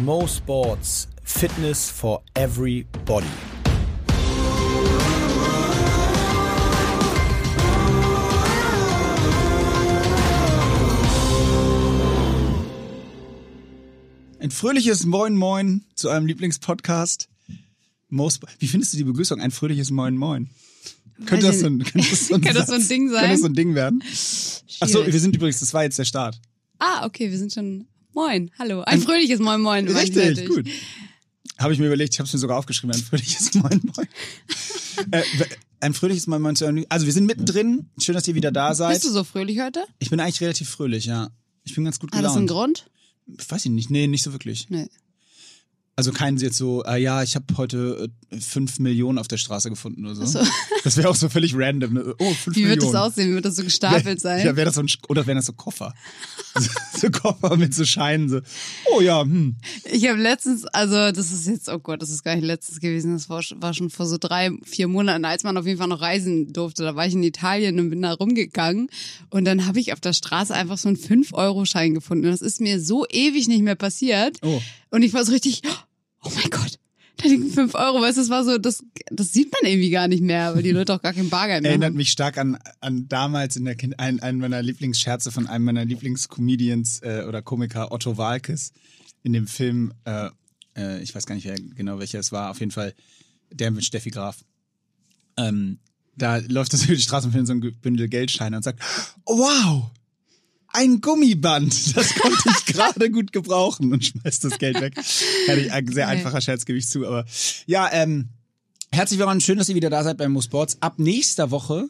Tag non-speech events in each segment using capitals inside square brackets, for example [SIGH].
Mo Sports Fitness for Everybody. Ein fröhliches Moin Moin zu eurem Lieblingspodcast. Mo Wie findest du die Begrüßung? Ein fröhliches Moin Moin. Könnte das, so ein, könnte das so ein, Könnte das so ein Satz- Ding sein? Könnte das so ein Ding werden? Ach so, Schwierig. wir sind übrigens, das war jetzt der Start. Ah, okay, wir sind schon. Moin, hallo. Ein fröhliches Moin Moin. Richtig, gut. Habe ich mir überlegt, ich habe es mir sogar aufgeschrieben, ein fröhliches [LAUGHS] Moin Moin. [LAUGHS] äh, ein fröhliches Moin Moin zu Also wir sind mittendrin. Schön, dass ihr wieder da seid. Bist du so fröhlich heute? Ich bin eigentlich relativ fröhlich, ja. Ich bin ganz gut Hat das einen gelaunt. Grund? Weiß ich nicht. Nee, nicht so wirklich. Nee. Also keinen jetzt so, äh, ja, ich habe heute äh, fünf Millionen auf der Straße gefunden oder so. So. [LAUGHS] Das wäre auch so völlig random. Ne? Oh, fünf Wie wird Millionen. das aussehen? Wird das so gestapelt sein? Ja, wäre das so ein, oder wären das so Koffer? [LAUGHS] so, so Koffer mit so Scheinen, so, oh ja, hm. Ich habe letztens, also das ist jetzt, oh Gott, das ist gar nicht letztens gewesen, das war, war schon vor so drei, vier Monaten, als man auf jeden Fall noch reisen durfte. Da war ich in Italien und bin da rumgegangen und dann habe ich auf der Straße einfach so einen 5-Euro-Schein gefunden. Und das ist mir so ewig nicht mehr passiert. Oh. Und ich war so richtig, oh mein Gott, da liegen 5 Euro, weißt du, das war so, das, das sieht man irgendwie gar nicht mehr, weil die [LAUGHS] Leute auch gar kein Bargeld mehr Erinnert haben. mich stark an, an damals in der kind, ein, einen meiner Lieblingsscherze von einem meiner Lieblingscomedians äh, oder Komiker, Otto Walkes, in dem Film, äh, äh, ich weiß gar nicht wer, genau welcher es war, auf jeden Fall der mit Steffi Graf. Ähm, da läuft das [LAUGHS] über die Straße und findet so ein Bündel Geldscheine und sagt, wow, ein Gummiband, das konnte ich gerade gut gebrauchen und schmeißt das Geld weg. Herrlich, ein sehr einfacher Scherz, gebe ich zu, aber ja, ähm, herzlich willkommen, schön, dass ihr wieder da seid bei Mo Sports. Ab nächster Woche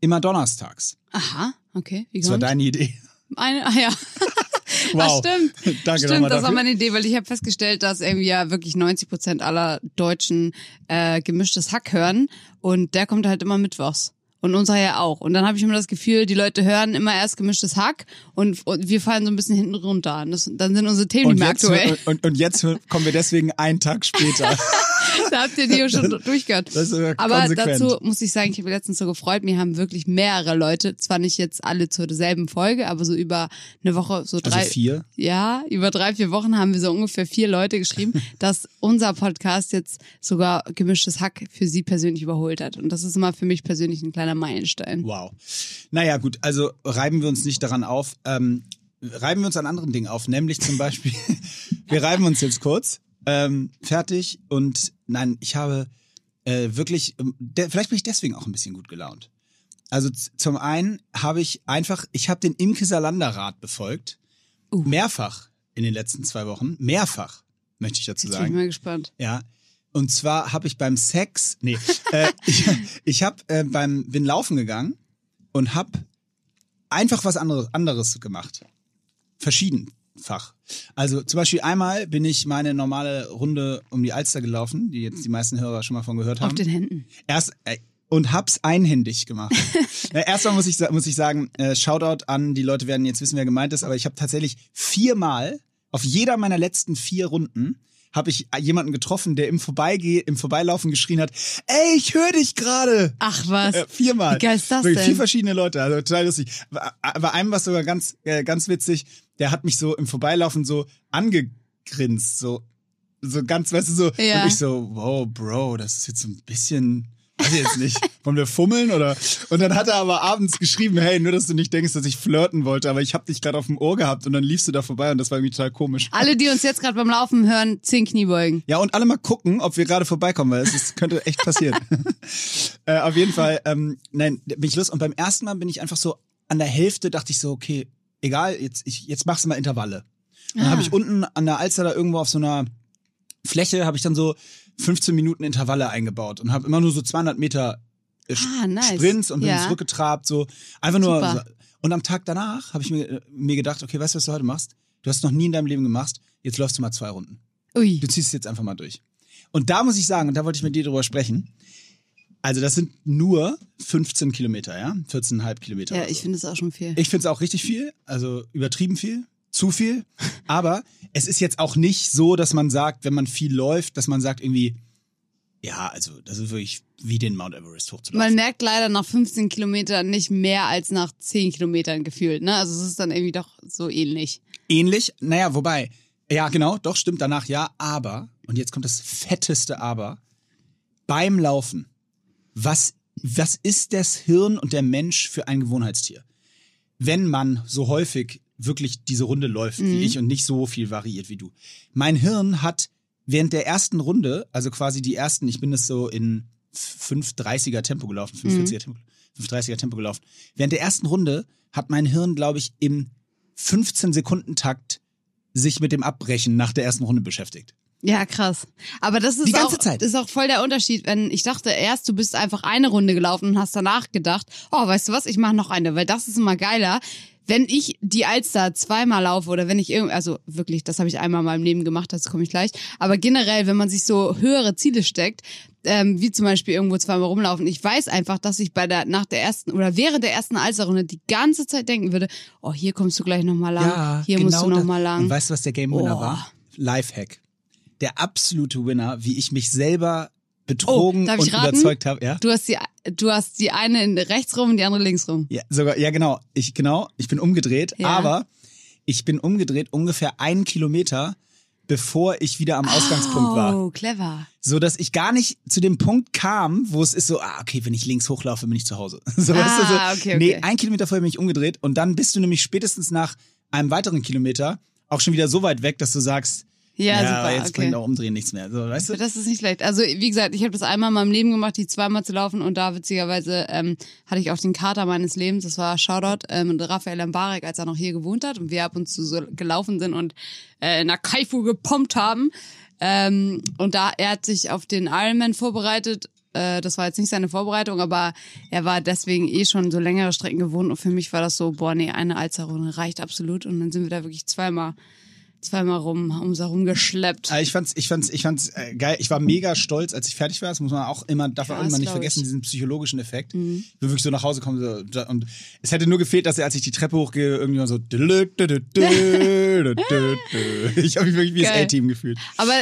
immer donnerstags. Aha, okay, wie Das war deine Idee. Eine, ah ja. [LAUGHS] Wow. Ah, stimmt. [LAUGHS] Danke stimmt, das war meine Idee, weil ich habe festgestellt, dass irgendwie ja wirklich 90 Prozent aller Deutschen äh, gemischtes Hack hören und der kommt halt immer mittwochs. Und unser ja auch. Und dann habe ich immer das Gefühl, die Leute hören immer erst gemischtes Hack und, und wir fallen so ein bisschen hinten runter. Und das, dann sind unsere Themen Und nicht mehr jetzt, aktuell. und, und jetzt kommen wir deswegen einen Tag später. [LAUGHS] da habt ihr die ja schon [LAUGHS] durchgehört. Das ist aber Aber konsequent. dazu muss ich sagen, ich habe mich letztens so gefreut, mir haben wirklich mehrere Leute, zwar nicht jetzt alle zur selben Folge, aber so über eine Woche, so drei. Also vier. Ja, über drei, vier Wochen haben wir so ungefähr vier Leute geschrieben, [LAUGHS] dass unser Podcast jetzt sogar gemischtes Hack für sie persönlich überholt hat. Und das ist immer für mich persönlich ein kleiner Meilenstein. Wow. Naja, gut, also reiben wir uns nicht daran auf. Ähm, reiben wir uns an anderen Dingen auf, nämlich zum Beispiel, [LAUGHS] wir reiben uns jetzt kurz, ähm, fertig und nein, ich habe äh, wirklich, ähm, vielleicht bin ich deswegen auch ein bisschen gut gelaunt. Also zum einen habe ich einfach, ich habe den Imke Salander Rat befolgt, Uh. mehrfach in den letzten zwei Wochen, mehrfach, möchte ich dazu bin ich sagen. mal gespannt. Ja. Und zwar habe ich beim Sex, nee, [LAUGHS] äh, ich, ich habe äh, beim bin laufen gegangen und habe einfach was anderes anderes gemacht, verschiedenfach. Also zum Beispiel einmal bin ich meine normale Runde um die Alster gelaufen, die jetzt die meisten Hörer schon mal von gehört haben. Auf den Händen. Erst äh, und hab's einhändig gemacht. [LAUGHS] Erstmal muss ich muss ich sagen, äh, Shoutout an die Leute werden jetzt wissen, wer gemeint ist, aber ich habe tatsächlich viermal auf jeder meiner letzten vier Runden habe ich jemanden getroffen, der im Vorbeigeh im Vorbeilaufen geschrien hat: "Ey, ich höre dich gerade." Ach was. Äh, viermal. Wie geil ist das Wirklich, denn? Vier verschiedene Leute, also total lustig. Bei einem war sogar ganz, äh, ganz witzig, der hat mich so im Vorbeilaufen so angegrinst, so, so ganz, weißt du, so. Ja. Und ich so, wow, Bro, das ist jetzt so ein bisschen, weiß ich jetzt nicht, wollen wir fummeln oder? Und dann hat er aber abends geschrieben, hey, nur, dass du nicht denkst, dass ich flirten wollte, aber ich hab dich gerade auf dem Ohr gehabt und dann liefst du da vorbei und das war irgendwie total komisch. Alle, die uns jetzt gerade beim Laufen hören, zehn Kniebeugen. Ja, und alle mal gucken, ob wir gerade vorbeikommen, weil es ist, könnte echt passieren. [LAUGHS] äh, auf jeden Fall, ähm, nein, bin ich los. Und beim ersten Mal bin ich einfach so an der Hälfte, dachte ich so, okay, egal, jetzt, ich, jetzt machst du mal Intervalle. Und dann Ah. habe ich unten an der Alster da irgendwo auf so einer Fläche, habe ich dann so 15 Minuten Intervalle eingebaut und habe immer nur so 200 Meter äh, Ah, nice. Sprints und bin Ja. zurückgetrabt, so einfach nur. Super. Und am Tag danach habe ich mir, äh, mir gedacht, okay, weißt du, was du heute machst? Du hast noch nie in deinem Leben gemacht, jetzt läufst du mal zwei Runden. Ui. Du ziehst es jetzt einfach mal durch. Und da muss ich sagen, und da wollte ich mit dir drüber sprechen. Also das sind nur 15 Kilometer, ja? 14,5 Kilometer. Ja, oder ich finde es auch schon viel. ich finde es auch richtig viel, also übertrieben viel, zu viel. Aber es ist jetzt auch nicht so, dass man sagt, wenn man viel läuft, dass man sagt irgendwie, ja, also das ist wirklich wie den Mount Everest hochzulaufen. Man merkt leider nach 15 Kilometern nicht mehr als nach 10 Kilometern gefühlt, ne? Also es ist dann irgendwie doch so ähnlich. Ähnlich, naja, wobei, Ja, genau, doch, stimmt danach ja, aber, und jetzt kommt das fetteste Aber, beim Laufen, was, was ist das Hirn und der Mensch für ein Gewohnheitstier? Wenn man so häufig wirklich diese Runde läuft wie ich und nicht so viel variiert wie du. Mein Hirn hat während der ersten Runde, also quasi die ersten, ich bin das so in 530er Tempo gelaufen, 540er Tempo, 530er Tempo gelaufen. Während der ersten Runde hat mein Hirn, glaube ich, im 15 Sekunden Takt sich mit dem Abbrechen nach der ersten Runde beschäftigt. Ja, krass. Aber das ist Die ganze auch, Zeit. ist auch voll der Unterschied, wenn ich dachte erst, du bist einfach eine Runde gelaufen und hast danach gedacht, oh, weißt du was, ich mache noch eine, weil das ist immer geiler. Wenn ich die Alster zweimal laufe oder wenn ich irgendwie, also wirklich, das habe ich einmal in meinem Leben gemacht, dazu komme ich gleich. Aber generell, wenn man sich so höhere Ziele steckt, ähm, wie zum Beispiel irgendwo zweimal rumlaufen, ich weiß einfach, dass ich bei der nach der ersten oder während der ersten Alsterrunde die ganze Zeit denken würde, oh, hier kommst du gleich nochmal lang, hier musst du genau das. nochmal lang. Und weißt du, was der Game Winner Oh. war? Lifehack. Der absolute Winner, wie ich mich selber betrogen Oh, und raten? überzeugt habe. Ja? Du hast die, du hast die eine in rechts rum und die andere links rum. ja, sogar, ja genau. Ich genau, ich bin umgedreht, Ja. aber ich bin umgedreht ungefähr einen Kilometer, bevor ich wieder am Ausgangspunkt war. Oh, clever. So dass ich gar nicht zu dem Punkt kam, wo es ist so, ah, okay, wenn ich links hochlaufe, bin ich zu Hause. [LAUGHS] So, weißt du, so, Ah, okay, okay. Nee, ein Kilometer vorher bin ich umgedreht und dann bist du nämlich spätestens nach einem weiteren Kilometer auch schon wieder so weit weg, dass du sagst, Ja, super, aber jetzt okay. bringt auch Umdrehen nichts mehr. So, weißt du? Das ist nicht schlecht. Also wie gesagt, ich habe das einmal in meinem Leben gemacht, die zweimal zu laufen und da witzigerweise ähm, hatte ich auch den Kater meines Lebens, das war Shoutout, ähm, mit Raphael Mbarek, als er noch hier gewohnt hat und wir ab und zu so gelaufen sind und äh, in der Kaifu gepumpt haben. Ähm, und da, er hat sich auf den Ironman vorbereitet. Äh, das war jetzt nicht seine Vorbereitung, aber er war deswegen eh schon so längere Strecken gewohnt und für mich war das so, boah, nee, eine Alzerrunde reicht absolut und dann sind wir da wirklich zweimal, zweimal rum, um so rumgeschleppt. Äh, Ich fand's, ich fand's, ich fand's äh, geil. Ich war mega stolz, als ich fertig war. Das muss man auch immer, darf man immer nicht vergessen, ich. Mhm. diesen psychologischen Effekt. Ich bin wirklich so nach Hause kommen so, und es hätte nur gefehlt, dass er, als ich die Treppe hochgehe, irgendwie so. [LAUGHS] Ich habe mich wirklich wie das Geil. A-Team gefühlt. Aber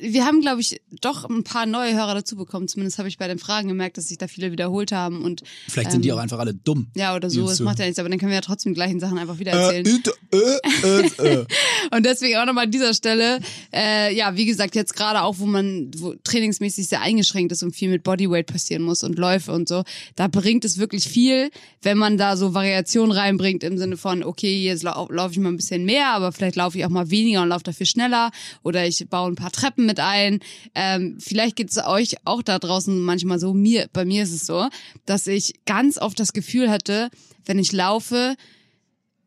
wir haben, glaube ich, doch ein paar neue Hörer dazu bekommen. Zumindest habe ich bei den Fragen gemerkt, dass sich da viele wiederholt haben und Vielleicht sind die auch einfach alle dumm. ja oder so. Das macht ja nichts, aber dann können wir ja trotzdem die gleichen Sachen einfach wieder Äh, erzählen. äh, äh, äh, äh. [LAUGHS] Und deswegen auch nochmal an dieser Stelle, äh, ja, wie gesagt, jetzt gerade auch, wo man wo trainingsmäßig sehr eingeschränkt ist und viel mit Bodyweight passieren muss und Läufe und so, da bringt es wirklich viel, wenn man da so Variationen reinbringt im Sinne von, okay, jetzt lau laufe ich mal ein bisschen mehr, aber vielleicht laufe ich auch mal weniger und laufe dafür schneller oder ich baue ein paar Treppen mit ein. Ähm, vielleicht geht es euch auch da draußen manchmal so, mir, bei mir ist es so, dass ich ganz oft das Gefühl hatte, wenn ich laufe,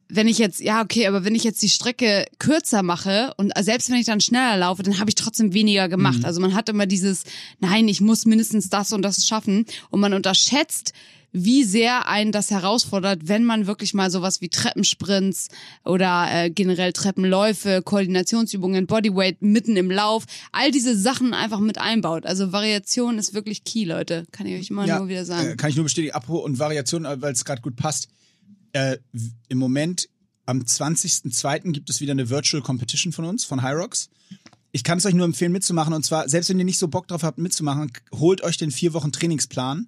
wenn ich jetzt, ja, okay, aber wenn ich jetzt die Strecke kürzer mache und selbst wenn ich dann schneller laufe, dann habe ich trotzdem weniger gemacht. Also man hat immer dieses, nein, ich muss mindestens das und das schaffen. Und man unterschätzt, wie sehr einen das herausfordert, wenn man wirklich mal sowas wie Treppensprints oder äh, generell Treppenläufe, Koordinationsübungen, Bodyweight mitten im Lauf, all diese Sachen einfach mit einbaut. Also Variation ist wirklich key, Leute. Kann ich euch immer nur wieder sagen. Äh, kann ich nur bestätigen. Apropos und Variation, äh, weil es gerade gut passt. Äh, Im Moment, am 20.02. gibt es wieder eine Virtual Competition von uns, von Hyrox. Ich kann es euch nur empfehlen, mitzumachen. Und zwar, selbst wenn ihr nicht so Bock drauf habt, mitzumachen, holt euch den vier Wochen Trainingsplan.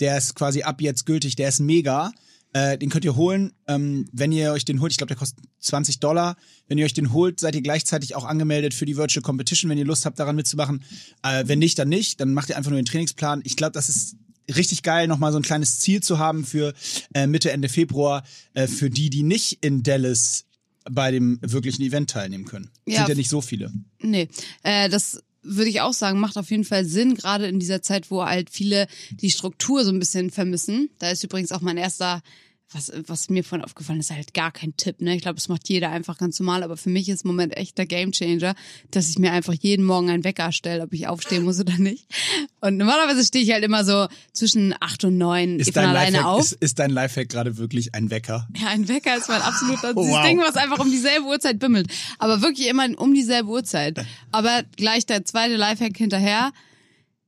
Der ist quasi ab jetzt gültig, der ist mega. Äh, den könnt ihr holen, ähm, wenn ihr euch den holt. Ich glaube, der kostet 20 Dollar. Wenn ihr euch den holt, seid ihr gleichzeitig auch angemeldet für die Virtual Competition, wenn ihr Lust habt, daran mitzumachen. Äh, wenn nicht, dann nicht. Dann macht ihr einfach nur den Trainingsplan. Ich glaube, das ist richtig geil, nochmal so ein kleines Ziel zu haben für äh, Mitte, Ende Februar, äh, für die, die nicht in Dallas bei dem wirklichen Event teilnehmen können. Ja. Sind ja nicht so viele. Nee, äh, das würde ich auch sagen, macht auf jeden Fall Sinn, gerade in dieser Zeit, wo halt viele die Struktur so ein bisschen vermissen. Da ist übrigens auch mein erster, was, was mir vorhin aufgefallen ist, halt gar kein Tipp. Ne? Ich glaube, das macht jeder einfach ganz normal, aber für mich ist im Moment echt der Gamechanger, dass ich mir einfach jeden Morgen einen Wecker stelle, ob ich aufstehen muss oder nicht. Und normalerweise stehe ich halt immer so zwischen acht und neun Ist von dein, alleine Lifehack, auf. ist, ist dein Lifehack gerade wirklich ein Wecker? Ja, ein Wecker ist mein absoluter Oh, wow. Ding, was einfach um dieselbe Uhrzeit bimmelt. Aber wirklich immer um dieselbe Uhrzeit. Aber gleich der zweite Lifehack hinterher.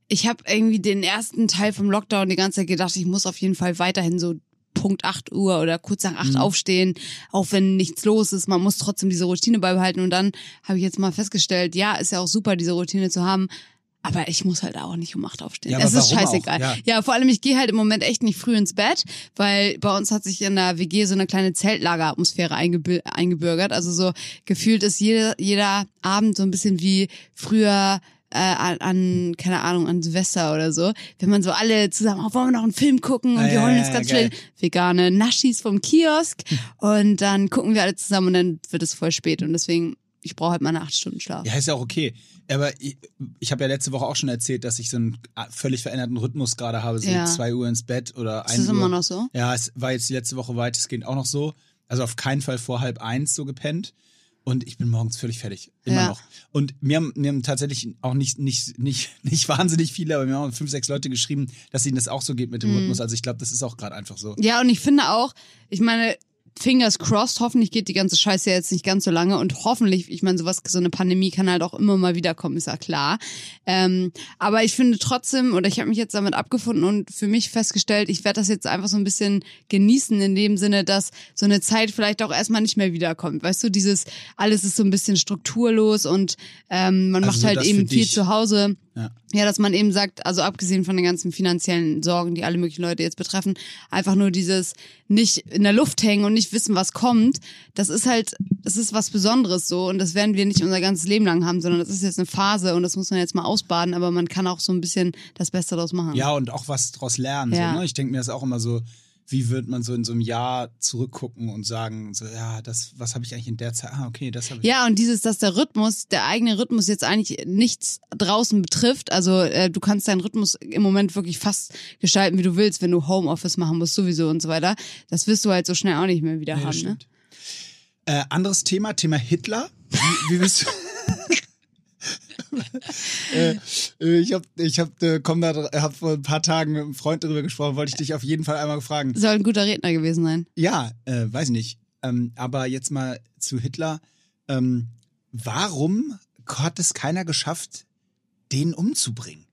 Ich habe irgendwie den ersten Teil vom Lockdown die ganze Zeit gedacht, ich muss auf jeden Fall weiterhin so Punkt 8 Uhr oder kurz nach 8 aufstehen, auch wenn nichts los ist. Man muss trotzdem diese Routine beibehalten. Und dann habe ich jetzt mal festgestellt, ja, ist ja auch super, diese Routine zu haben. Aber ich muss halt auch nicht um acht aufstehen. Ja, es ist scheißegal. Ja. Ja. vor allem, ich gehe halt im Moment echt nicht früh ins Bett, weil bei uns hat sich in der WG so eine kleine Zeltlageratmosphäre eingebü- eingebürgert. Also so gefühlt ist jeder, jeder Abend so ein bisschen wie früher äh, an, keine Ahnung, an Silvester oder so. Wenn man so alle zusammen, oh, wollen wir noch einen Film gucken und Ah, wir ja, holen ja, uns ja, ganz geil. schnell vegane Naschis vom Kiosk und dann gucken wir alle zusammen und dann wird es voll spät und deswegen, ich brauche halt meine acht Stunden Schlaf. Ja, ist ja auch okay. Aber ich, ich habe ja letzte Woche auch schon erzählt, dass ich so einen völlig veränderten Rhythmus gerade habe, so Ja. zwei Uhr ins Bett oder Ist ein das Uhr. immer noch so? Ja, es war jetzt die letzte Woche weitestgehend auch noch so. Also auf keinen Fall vor halb eins so gepennt. Und ich bin morgens völlig fertig. Immer Ja. noch. Und mir haben, mir haben tatsächlich auch nicht, nicht, nicht, [LAUGHS] nicht wahnsinnig viele, aber mir haben fünf, sechs Leute geschrieben, dass ihnen das auch so geht mit dem Mhm. Rhythmus. Also ich glaube, das ist auch gerade einfach so. Ja, und ich finde auch, ich meine, Fingers crossed, hoffentlich geht die ganze Scheiße jetzt nicht ganz so lange und hoffentlich, ich meine, sowas, so eine Pandemie kann halt auch immer mal wiederkommen, ist ja klar. Ähm, aber ich finde trotzdem, oder ich habe mich jetzt damit abgefunden und für mich festgestellt, ich werde das jetzt einfach so ein bisschen genießen in dem Sinne, dass so eine Zeit vielleicht auch erstmal nicht mehr wiederkommt. Weißt du, dieses, alles ist so ein bisschen strukturlos und ähm, man Also macht halt eben viel zu Hause. Ja. Ja, dass man eben sagt, also abgesehen von den ganzen finanziellen Sorgen, die alle möglichen Leute jetzt betreffen, einfach nur dieses nicht in der Luft hängen und nicht wissen, was kommt, das ist halt, das ist was Besonderes so und das werden wir nicht unser ganzes Leben lang haben, sondern das ist jetzt eine Phase und das muss man jetzt mal ausbaden, aber man kann auch so ein bisschen das Beste daraus machen. Ja, und auch was draus lernen. Ja. So, ne? Ich denke mir das auch immer so, wie wird man so in so einem Jahr zurückgucken und sagen, so, ja, das, was habe ich eigentlich in der Zeit? Ah, okay, das habe ich. Ja, und dieses, dass der Rhythmus, der eigene Rhythmus jetzt eigentlich nichts draußen betrifft. Also äh, du kannst deinen Rhythmus im Moment wirklich fast gestalten, wie du willst, wenn du Homeoffice machen musst sowieso und so weiter. Das wirst du halt so schnell auch nicht mehr wieder das haben, ne? Äh, anderes Thema, Thema Hitler. Wie, wie bist du? [LAUGHS] [LAUGHS] äh, äh, ich habe ich hab, äh, komm da, hab vor ein paar Tagen mit einem Freund darüber gesprochen, wollte ich dich auf jeden Fall einmal fragen. Soll ein guter Redner gewesen sein. Ja, äh, weiß nicht. Ähm, aber jetzt mal zu Hitler. Ähm, warum hat es keiner geschafft, den umzubringen?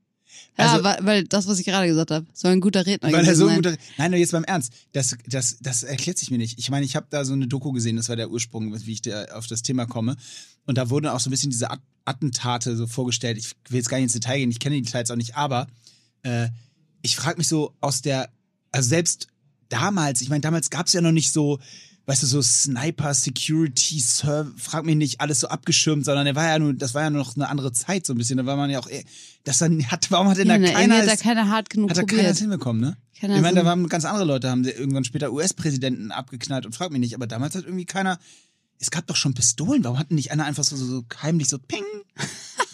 Ja, Also- weil, weil das, was ich gerade gesagt habe, soll ein guter Redner Weil er gewesen so sein. ein guter. Nein, jetzt beim Ernst. Das, das, das erklärt sich mir nicht. Ich meine, ich habe da so eine Doku gesehen, das war der Ursprung, wie ich da auf das Thema komme. Und da wurden auch so ein bisschen diese Attentate so vorgestellt. Ich will jetzt gar nicht ins Detail gehen, ich kenne die Details auch nicht, aber äh, ich frage mich so aus der, also selbst damals, ich meine, damals gab es ja noch nicht so, weißt du, so Sniper, Security, Serv, frag mich nicht, alles so abgeschirmt, sondern der war ja nur, das war ja nur noch eine andere Zeit so ein bisschen. Da war man ja auch, das dann hat, warum hat denn da Ja, ne, keiner hat da keiner hart genug hat da keiner das hinbekommen, ne? Keiner ich meine, da waren ganz andere Leute, haben sie irgendwann später US-Präsidenten abgeknallt und frag mich nicht, aber damals hat irgendwie keiner. Es gab doch schon Pistolen, warum hat denn nicht einer einfach so, so, so heimlich so Ping? [LAUGHS]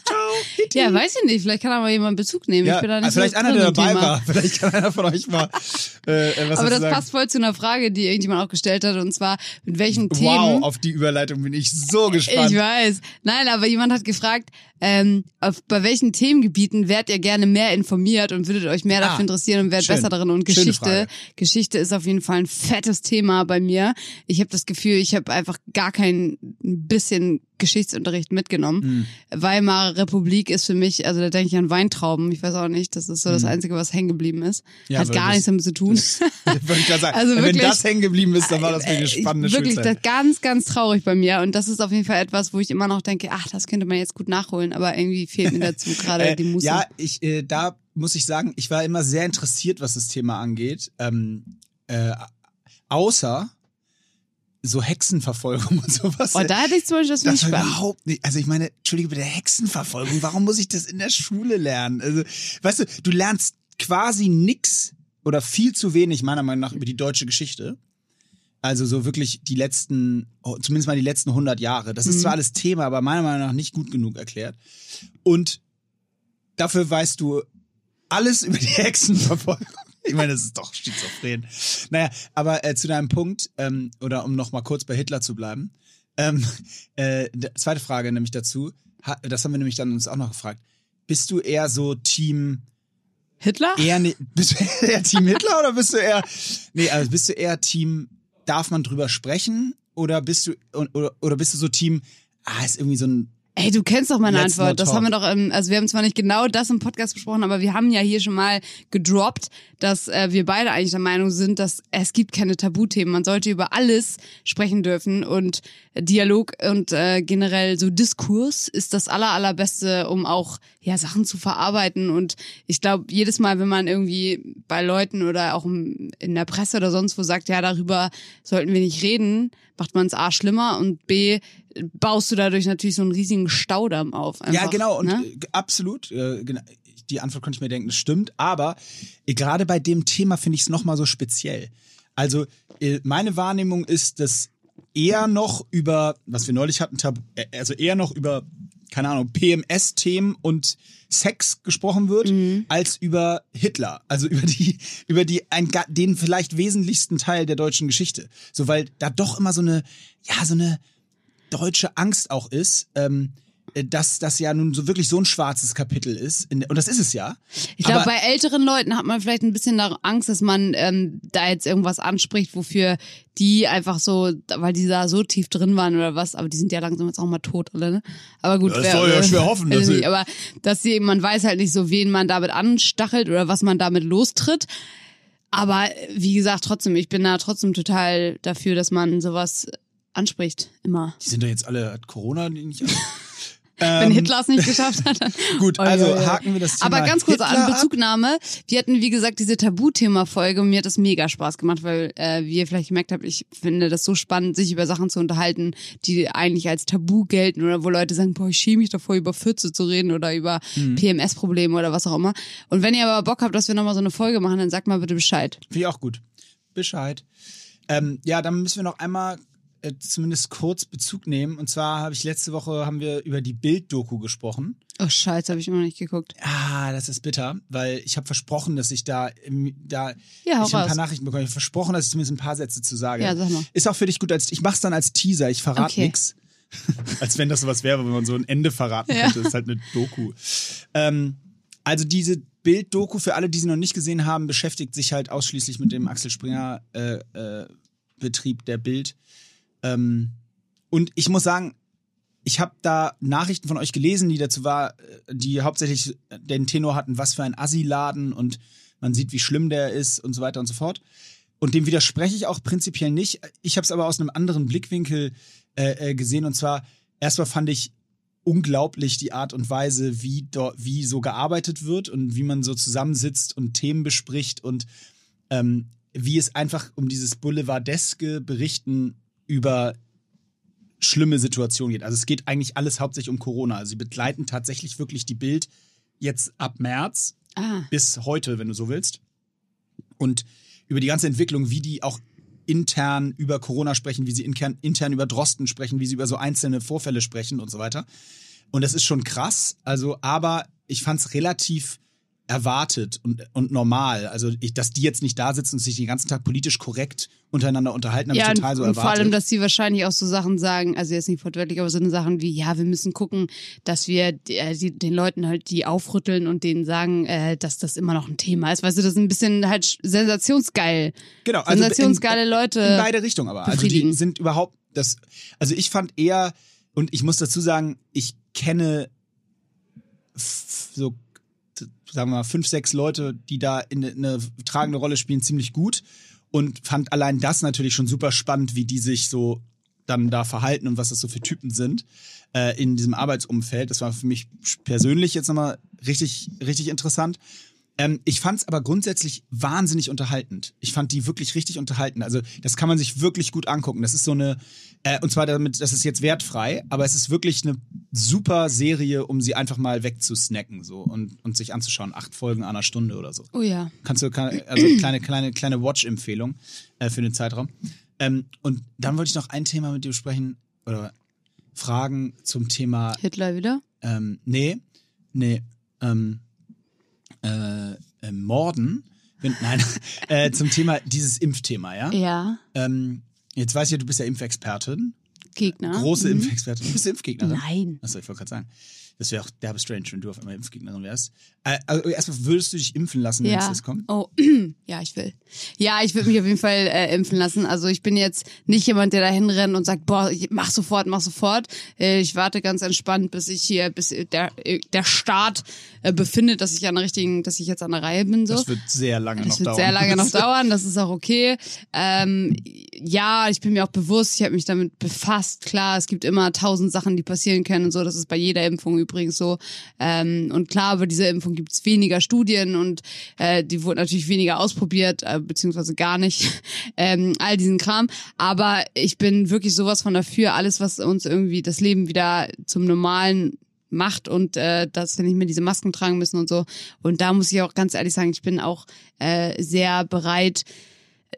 Ciao, Hitti. Ja, weiß ich nicht. Vielleicht kann aber jemand Bezug nehmen. Ja, ich bin da nicht vielleicht so einer, der dabei Thema. war. [LAUGHS] Vielleicht kann einer von euch mal äh, äh, was Aber das sagen. passt voll zu einer Frage, die irgendjemand auch gestellt hat, und zwar, mit welchen Wow, Themen. auf die Überleitung bin ich so gespannt. Ich weiß. Nein, aber jemand hat gefragt, ähm, auf, bei welchen Themengebieten wärt ihr gerne mehr informiert und würdet euch mehr Ah, dafür interessieren und wärt schön. besser darin? Und Geschichte. Geschichte ist auf jeden Fall ein fettes Thema bei mir. Ich habe das Gefühl, ich habe einfach gar kein bisschen Geschichtsunterricht mitgenommen. Hm. Weimarer Republik ist für mich, also da denke ich an Weintrauben. Ich weiß auch nicht, das ist so das Einzige, was hängen geblieben ist. Hm. Ja, Hat gar nichts damit zu tun. [LAUGHS] Wollte ich sagen. [LAUGHS] Also Wenn wirklich- das hängen geblieben ist, dann war das eine Äh, spannende Wirklich, Schulzeit. das ganz, ganz traurig bei mir. Und das ist auf jeden Fall etwas, wo ich immer noch denke, ach, das könnte man jetzt gut nachholen, aber irgendwie fehlt mir dazu [LAUGHS] gerade Äh, die Muße. Ja, ich, äh, da muss ich sagen, ich war immer sehr interessiert, was das Thema angeht. Ähm, äh, außer so Hexenverfolgung [LAUGHS] und sowas. oh, da hätte ich zum Beispiel das, das nicht überhaupt nicht. Also ich meine, Entschuldige bitte, Hexenverfolgung. Warum muss ich das in der Schule lernen? Also, weißt du, du lernst quasi nix oder viel zu wenig meiner Meinung nach über die deutsche Geschichte. Also so wirklich die letzten, zumindest mal die letzten 100 Jahre. Das ist zwar alles Thema, aber meiner Meinung nach nicht gut genug erklärt. Und dafür weißt du alles über die Hexenverfolgung. [LAUGHS] Ich meine, das ist doch schizophren. Naja, aber äh, zu deinem Punkt, ähm, oder um noch mal kurz bei Hitler zu bleiben. Ähm, [LAUGHS] äh, zweite Frage nämlich dazu. Ha, das haben wir nämlich dann uns auch noch gefragt. Bist du eher so Team Hitler? eher ne, [LAUGHS] bist du eher Team Hitler oder bist du eher nee also bist du eher Team darf man drüber sprechen? Oder bist du oder, oder bist du so Team ah ist irgendwie so ein Ey, du kennst doch meine Let's Antwort. Das haben wir doch, im, also wir haben zwar nicht genau das im Podcast besprochen, aber wir haben ja hier schon mal gedroppt, dass äh, wir beide eigentlich der Meinung sind, dass es gibt keine Tabuthemen. Man sollte über alles sprechen dürfen und Dialog und äh, generell so Diskurs ist das aller allerbeste, um auch ja Sachen zu verarbeiten. Und ich glaube, jedes Mal, wenn man irgendwie bei Leuten oder auch in der Presse oder sonst wo sagt, ja, darüber sollten wir nicht reden, macht man es A schlimmer und B baust du dadurch natürlich so einen riesigen Staudamm auf. Einfach, ja, genau, und ne? äh, absolut. Äh, genau, die Antwort konnte ich mir denken, das stimmt. Aber äh, gerade bei dem Thema finde ich es nochmal so speziell. Also, äh, meine Wahrnehmung ist, dass eher noch über, was wir neulich hatten, also eher noch über, keine Ahnung, PMS-Themen und Sex gesprochen wird, als über Hitler. Also über die, über die, ein, den vielleicht wesentlichsten Teil der deutschen Geschichte. So, weil da doch immer so eine, ja, so eine, deutsche Angst auch ist, ähm, äh, dass das ja nun so wirklich so ein schwarzes Kapitel ist. In, und das ist es ja. Ich glaube, bei älteren Leuten hat man vielleicht ein bisschen da Angst, dass man ähm, da jetzt irgendwas anspricht, wofür die einfach so, weil die da so tief drin waren oder was, aber die sind ja langsam jetzt auch mal tot alle, ne? Aber gut, Ja, das wer- soll ja äh, [LAUGHS] schwer hoffen, weiß dass sie- nicht, aber dass sie, man weiß halt nicht so, wen man damit anstachelt oder was man damit lostritt. Aber äh, wie gesagt, trotzdem, ich bin da trotzdem total dafür, dass man sowas anspricht, immer. die sind doch jetzt alle, hat Corona nicht alle? [LAUGHS] Wenn Hitler es nicht geschafft hat. dann- Ähm, [LAUGHS] Gut, also oi. haken wir das Thema Aber ganz kurz Hitler an. Bezugnahme. Wir hatten, wie gesagt, diese Tabuthema-Folge und mir hat das mega Spaß gemacht, weil, äh, wie ihr vielleicht gemerkt habt, ich finde das so spannend, sich über Sachen zu unterhalten, die eigentlich als Tabu gelten oder wo Leute sagen, boah, ich schäme mich davor, über Fürze zu reden oder über Mhm. PMS-Probleme oder was auch immer. Und wenn ihr aber Bock habt, dass wir nochmal so eine Folge machen, dann sagt mal bitte Bescheid. Finde ich auch gut. Bescheid. Ähm, ja, dann müssen wir noch einmal äh, zumindest kurz Bezug nehmen. Und zwar habe ich letzte Woche haben wir über die Bild-Doku gesprochen. Oh Scheiße, habe ich immer noch nicht geguckt. Ah, das ist bitter, weil ich habe versprochen, dass ich da, im- da Ja, ich habe ein paar. Nachrichten bekommen. Ich habe versprochen, dass ich zumindest ein paar Sätze zu sage. Ja, sag mal. Ist auch für dich gut, als ich mach's dann als Teaser. Ich verrate Okay. nix. [LAUGHS] als wenn das sowas wäre, wenn man so ein Ende verraten Ja. könnte. Das ist halt eine Doku. Ähm, also diese Bild-Doku für alle, die sie noch nicht gesehen haben, beschäftigt sich halt ausschließlich mit dem Axel Springer äh, äh, Betrieb der Bild. Ähm, und ich muss sagen, ich habe da Nachrichten von euch gelesen, die dazu war, äh, die hauptsächlich den Tenor hatten, was für ein Assi-Laden und man sieht, wie schlimm der ist und so weiter und so fort. Und dem widerspreche ich auch prinzipiell nicht. Ich habe es aber aus einem anderen Blickwinkel äh, äh, gesehen. Und zwar, erstmal fand ich unglaublich die Art und Weise, wie, wie so gearbeitet wird und wie man so zusammensitzt und Themen bespricht und ähm, wie es einfach um dieses boulevardeske Berichten über schlimme Situationen geht. Also es geht eigentlich alles hauptsächlich um Corona. Also sie begleiten tatsächlich wirklich die Bild jetzt ab März Ah. bis heute, wenn du so willst. Und über die ganze Entwicklung, wie die auch intern über Corona sprechen, wie sie intern, intern über Drosten sprechen, wie sie über so einzelne Vorfälle sprechen und so weiter. Und das ist schon krass. Also, aber ich fand es relativ erwartet und, und normal. Also, ich, dass die jetzt nicht da sitzen und sich den ganzen Tag politisch korrekt untereinander unterhalten, habe Ja, ich und, total so und erwartet. vor allem, dass sie wahrscheinlich auch so Sachen sagen, also jetzt nicht wortwörtlich, aber so eine Sachen wie, ja, wir müssen gucken, dass wir äh, die, den Leuten halt die aufrütteln und denen sagen, äh, dass das immer noch ein Thema ist. Weißt du, das ist ein bisschen halt sensationsgeil. Genau, also Sensationsgeile in, Leute In beide Richtungen aber. Also die sind überhaupt das. Also ich fand eher, und ich muss dazu sagen, ich kenne so, sagen wir mal, fünf, sechs Leute, die da in eine tragende Rolle spielen, ziemlich gut. Und fand allein das natürlich schon super spannend, wie die sich so dann da verhalten und was das so für Typen sind äh, in diesem Arbeitsumfeld. Das war für mich persönlich jetzt nochmal richtig, richtig interessant. Ähm, ich fand es aber grundsätzlich wahnsinnig unterhaltend. Ich fand die wirklich richtig unterhaltend. Also das kann man sich wirklich gut angucken. Das ist so eine, äh, und zwar damit, das ist jetzt wertfrei, aber es ist wirklich eine super Serie, um sie einfach mal wegzusnacken so und, und sich anzuschauen. Acht Folgen einer Stunde oder so. Oh ja. Kannst du, also kleine, kleine, kleine Watch-Empfehlung äh, für den Zeitraum. Ähm, und dann wollte ich noch ein Thema mit dir besprechen oder Fragen zum Thema Hitler wieder? ähm, nee, nee, ähm, äh, äh, Morden. Wenn, nein, [LAUGHS] äh, zum Thema dieses Impfthema, ja? Ja. Ähm, jetzt weiß ich ja, du bist ja Impfexpertin. Gegner. Große Mhm. Impfexpertin. Du bist Impfgegnerin? Nein. Achso, ich wollte gerade sagen. Das wäre auch derbe strange, wenn du auf einmal Impfgegnerin wärst. Also erstmal würdest du dich impfen lassen, wenn es Ja. das kommt? Oh, [CLEARS THROAT] ja, ich will. Ja, ich würde mich auf jeden Fall äh, impfen lassen. Also ich bin jetzt nicht jemand, der da hinrennt und sagt, boah, ich- mach sofort, mach sofort. Äh, ich warte ganz entspannt, bis ich hier, bis der, äh, der Staat äh, befindet, dass ich an der richtigen, dass ich jetzt an der Reihe bin. So. Das wird sehr lange noch Das wird dauern. sehr lange noch [LAUGHS] dauern, das ist auch okay. Ähm, ja, ich bin mir auch bewusst, ich habe mich damit befasst. Klar, es gibt immer tausend Sachen, die passieren können und so. Das ist bei jeder Impfung übrigens so. Ähm, und klar, bei dieser Impfung gibt es weniger Studien und äh, die wurde natürlich weniger ausprobiert, äh, beziehungsweise gar nicht. [LAUGHS] ähm, all diesen Kram. Aber ich bin wirklich sowas von dafür, alles, was uns irgendwie das Leben wieder zum normalen macht und äh, dass wir nicht mehr diese Masken tragen müssen und so. Und da muss ich auch ganz ehrlich sagen, ich bin auch äh, sehr bereit,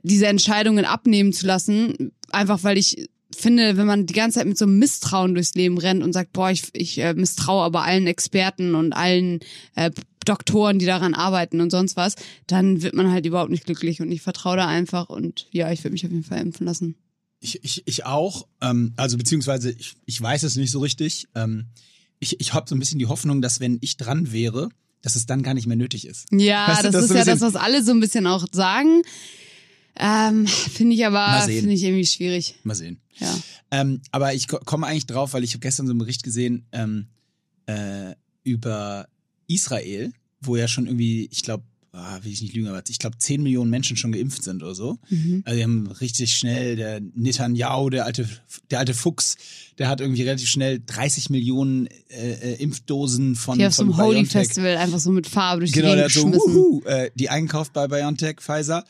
diese Entscheidungen abnehmen zu lassen, einfach weil ich finde, wenn man die ganze Zeit mit so einem Misstrauen durchs Leben rennt und sagt, boah, ich, ich äh, misstraue aber allen Experten und allen äh, Doktoren, die daran arbeiten und sonst was, dann wird man halt überhaupt nicht glücklich und ich vertraue da einfach und ja, ich würde mich auf jeden Fall impfen lassen. Ich, ich, ich auch. Ähm, also beziehungsweise ich, ich weiß es nicht so richtig. Ähm, ich ich habe so ein bisschen die Hoffnung, dass wenn ich dran wäre, dass es dann gar nicht mehr nötig ist. Ja, Weißt du, das, das ist so ja das, was alle so ein bisschen auch sagen. Ähm, [LAUGHS] finde ich aber, finde ich irgendwie schwierig. Mal sehen. Ja. Ähm, aber ich ko- komme eigentlich drauf, weil ich habe gestern so einen Bericht gesehen ähm, äh, über Israel, wo ja schon irgendwie, ich glaube, ah, will ich nicht lügen, aber ich glaube, 10 Millionen Menschen schon geimpft sind oder so. Mhm. Also die haben richtig schnell, der Netanyahu, der alte, der alte Fuchs, der hat irgendwie relativ schnell 30 Millionen äh, äh, Impfdosen von, Hier auf so von einem Holy. Festival einfach so mit Farbe durch Genau, die der Gegend hat so wuhu, äh, die eingekauft bei BioNTech, Pfizer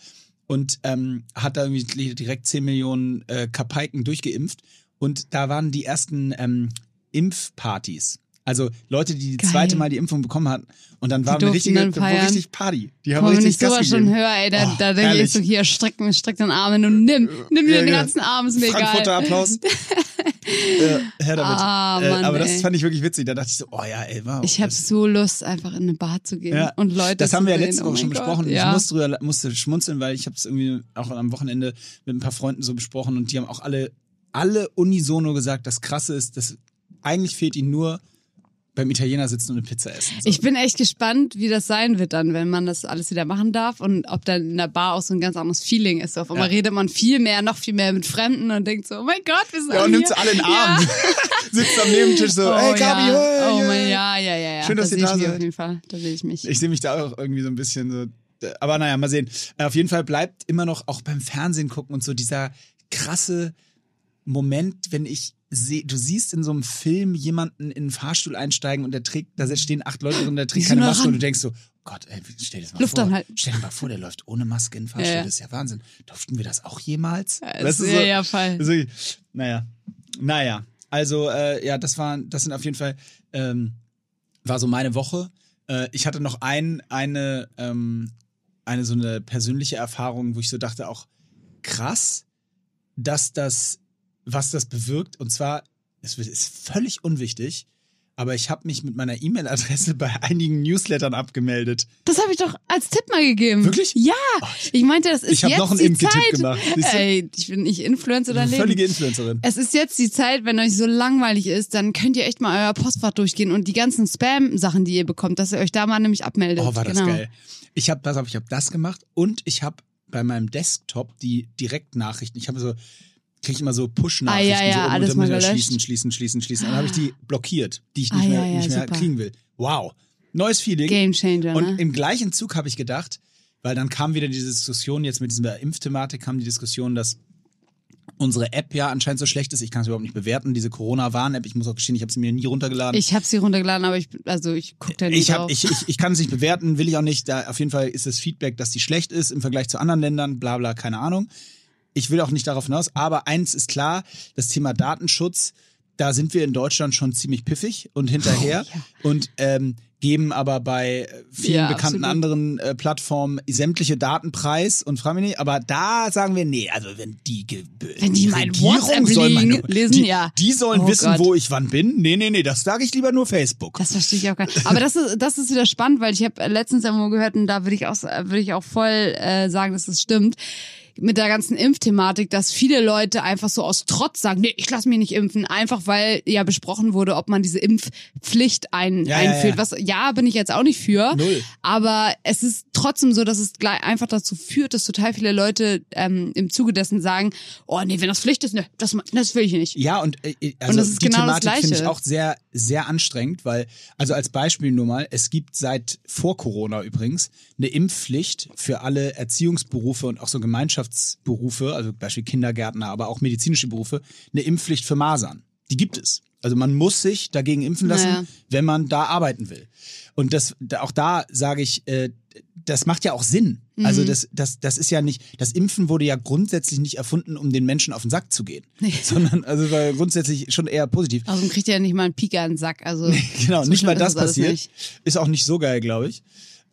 und ähm, hat da irgendwie direkt 10 Millionen äh, Kapaiken durchgeimpft und da waren die ersten ähm, Impfpartys. Also Leute, die die Geil. zweite Mal die Impfung bekommen hatten und dann war eine richtige, war richtig Party. Die haben Boah, wenn richtig ich sowas Gas schon höre, ey, da, Oh, da denke ich so, hier, streck, streck den Arm hin und nimm, nimm dir Ja, den genau. ganzen Arm, ist mir Frankfurter egal. Applaus. [LAUGHS] äh, her damit. Ah, äh, Mann, aber das ey. fand ich wirklich witzig. Da dachte ich so, oh ja, ey, wow. Ich habe das- so Lust, einfach in eine Bar zu gehen Ja, und Leute das haben wir ja letzte Oh Woche mein schon Gott, besprochen. Ja. Ich musste, drüber, musste schmunzeln, weil ich habe es irgendwie auch am Wochenende mit ein paar Freunden so besprochen und die haben auch alle, alle unisono gesagt, das Krasse ist, dass eigentlich fehlt ihnen nur beim Italiener sitzen und eine Pizza essen. So. Ich bin echt gespannt, wie das sein wird dann, wenn man das alles wieder machen darf und ob dann in der Bar auch so ein ganz anderes Feeling ist. Auf einmal Ja. redet man viel mehr, noch viel mehr mit Fremden und denkt so, oh mein Gott, wir sind ja, und nimmt alle in den Ja. Arm. [LAUGHS] Sitzt am Nebentisch so, Oh, hey Gabi, ja. oh hey. mein, ja, ja, ja, ja. Schön, dass da ihr da seid. auf jeden Fall. Da sehe ich mich. Ich sehe mich da auch irgendwie so ein bisschen so. Aber naja, mal sehen. Äh, Auf jeden Fall bleibt immer noch auch beim Fernsehen gucken und so dieser krasse Moment, wenn ich du siehst in so einem Film jemanden in einen Fahrstuhl einsteigen und der trägt, da stehen acht Leute drin, der trägt keine Maske ran. und du denkst so, Gott, ey, stell dir das mal Luft vor. anhalten. Stell dir mal vor, der läuft ohne Maske in den Fahrstuhl, Ja, das ist ja Wahnsinn. Durften wir das auch jemals? Ja, du, ist- ja, ja, voll. so, naja, naja. Also, äh, ja, das waren, das sind auf jeden Fall, ähm, war so meine Woche. Äh, ich hatte noch ein, eine, ähm, eine so eine persönliche Erfahrung, wo ich so dachte, auch krass, dass das, was das bewirkt. Und zwar, es ist völlig unwichtig, aber ich habe mich mit meiner E-Mail-Adresse bei einigen Newslettern abgemeldet. Das habe ich doch als Tipp mal gegeben. Wirklich? Ja. Ich meinte, das ist Ich jetzt noch einen die Zeit. gemacht. Ey, ich bin nicht Influencer Leben. völlige Influencerin. Es ist jetzt die Zeit, wenn euch so langweilig ist, dann könnt ihr echt mal euer Postfach durchgehen und die ganzen Spam-Sachen, die ihr bekommt, dass ihr euch da mal nämlich abmeldet. Oh, war das genau. geil. Ich habe, pass auf, ich habe das gemacht und ich habe bei meinem Desktop die Direktnachrichten. Ich habe so, kriege ich immer so Push-Nachrichten, Ah, ja, ja, so oben alles dann mal schließen, schließen, schließen, schließen. Dann habe ich die blockiert, die ich nicht Ah, mehr, ja, ja, nicht mehr kriegen will. Wow. Neues Feeling. Game Changer, Und ne? im gleichen Zug habe ich gedacht, weil dann kam wieder diese Diskussion, jetzt mit dieser Impfthematik kam die Diskussion, dass unsere App ja anscheinend so schlecht ist. Ich kann es überhaupt nicht bewerten, diese Corona-Warn-App. Ich muss auch gestehen, ich habe sie mir nie runtergeladen. Ich habe sie runtergeladen, aber ich, also ich gucke da nicht Ich, hab, drauf. ich, ich, ich kann es nicht bewerten, will ich auch nicht. Da, auf jeden Fall ist das Feedback, dass die schlecht ist im Vergleich zu anderen Ländern, bla bla, keine Ahnung. Ich will auch nicht darauf hinaus, aber eins ist klar, das Thema Datenschutz, da sind wir in Deutschland schon ziemlich piffig und hinterher Oh, ja. und ähm, geben aber bei vielen Ja, bekannten absolut. anderen äh, Plattformen sämtliche Daten preis und frage mich nicht, aber da sagen wir, nee, also wenn die, Ge Wenn die mein Regierung soll meine, lesen, die, ja. die sollen Oh wissen, Gott. wo ich wann bin. Nee, nee, nee, das sage ich lieber nur Facebook. Das verstehe ich auch gar nicht. Aber das ist, das ist wieder spannend, weil ich habe letztens irgendwo gehört und da würde ich auch, würde ich auch voll äh, sagen, dass das stimmt. Mit der ganzen Impfthematik, dass viele Leute einfach so aus Trotz sagen, nee, ich lasse mich nicht impfen, einfach weil ja besprochen wurde, ob man diese Impfpflicht ein, Ja, ja, einführt. ja. Was ja, bin ich jetzt auch nicht für. Null. Aber es ist trotzdem so, dass es gleich einfach dazu führt, dass total viele Leute ähm, im Zuge dessen sagen, oh nee, wenn das Pflicht ist, ne, das, das will ich nicht. Ja, und äh, also Und das ist die genau Thematik finde ich auch sehr, sehr anstrengend, weil, also als Beispiel nur mal, es gibt seit vor Corona übrigens eine Impfpflicht für alle Erziehungsberufe und auch so Gemeinschaftsberufe, also Beispiel Kindergärtner, aber auch medizinische Berufe, eine Impfpflicht für Masern. Die gibt es. Also man muss sich dagegen impfen lassen, Naja. wenn man da arbeiten will. Und das, da- auch da sage ich, äh, das macht ja auch Sinn. Also Mhm. das, das, das ist ja nicht, das Impfen wurde ja grundsätzlich nicht erfunden, um den Menschen auf den Sack zu gehen, [LAUGHS] sondern also war grundsätzlich schon eher positiv. Außerdem kriegt ihr ja nicht mal einen Pieker in den Sack. Also [LAUGHS] Genau, so nicht mal das passiert. Ist auch nicht so geil, glaube ich.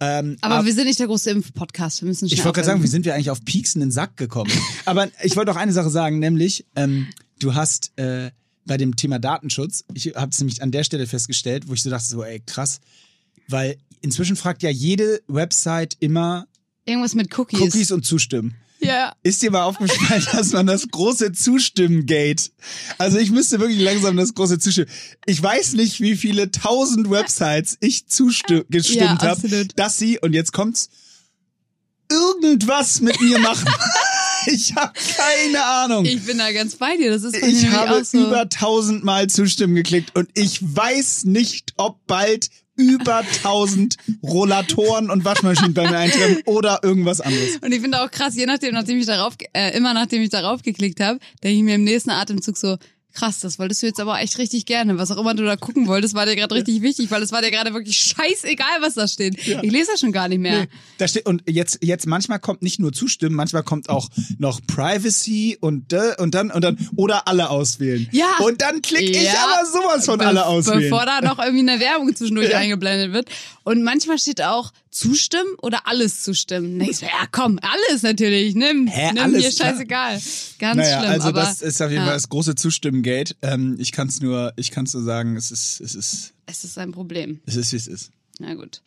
Ähm, Aber wir sind nicht der große Impf-Podcast. Wir müssen ich wollte gerade sagen, wie sind wir eigentlich auf pieksen in den Sack gekommen? [LAUGHS] Aber ich wollte auch eine Sache sagen, nämlich, ähm, du hast äh, bei dem Thema Datenschutz, ich habe es nämlich an der Stelle festgestellt, wo ich so dachte, so, ey, krass, weil inzwischen fragt ja jede Website immer Irgendwas mit Cookies. Cookies und Zustimmen. Ja. Ist dir mal aufgefallen, [LAUGHS] dass man das große Zustimmen-Gate, also ich müsste wirklich langsam das große Zustimmen, ich weiß nicht, wie viele tausend Websites ich zugestimmt Ja, habe, dass sie, und jetzt kommt's, irgendwas mit mir machen. [LAUGHS] [LAUGHS] ich habe keine Ahnung. Ich bin da ganz bei dir. Das ist Ich habe so. über tausendmal Zustimmen geklickt und ich weiß nicht, ob bald über tausend Rollatoren und Waschmaschinen bei mir eintreffen oder irgendwas anderes. Und ich finde auch krass, je nachdem, nachdem ich darauf, äh, immer nachdem ich darauf geklickt habe, denke ich mir im nächsten Atemzug so, krass, das wolltest du jetzt aber echt richtig gerne. Was auch immer du da gucken wolltest, war dir gerade richtig wichtig, weil es war dir gerade wirklich scheißegal, was da steht. Ich lese das schon gar nicht mehr. Nee, da steht, und jetzt, jetzt manchmal kommt nicht nur Zustimmen, manchmal kommt auch noch Privacy und, äh, und dann, und dann, oder alle auswählen. Ja. Und dann klicke ich Ja. aber sowas von Be- alle auswählen. Bevor da noch irgendwie eine Werbung zwischendurch Ja. eingeblendet wird. Und manchmal steht auch zustimmen oder alles zustimmen. Da denk ich so, ja komm, alles natürlich. Nimm, Hä, nimm mir scheißegal. Ganz naja, schlimm. also aber, das ist auf jeden ja, Fall das große Zustimmen-Gate. Ähm, ich kann es nur, ich kann es nur sagen, es ist, es ist, Es ist ein Problem. es ist, wie es ist. Na gut.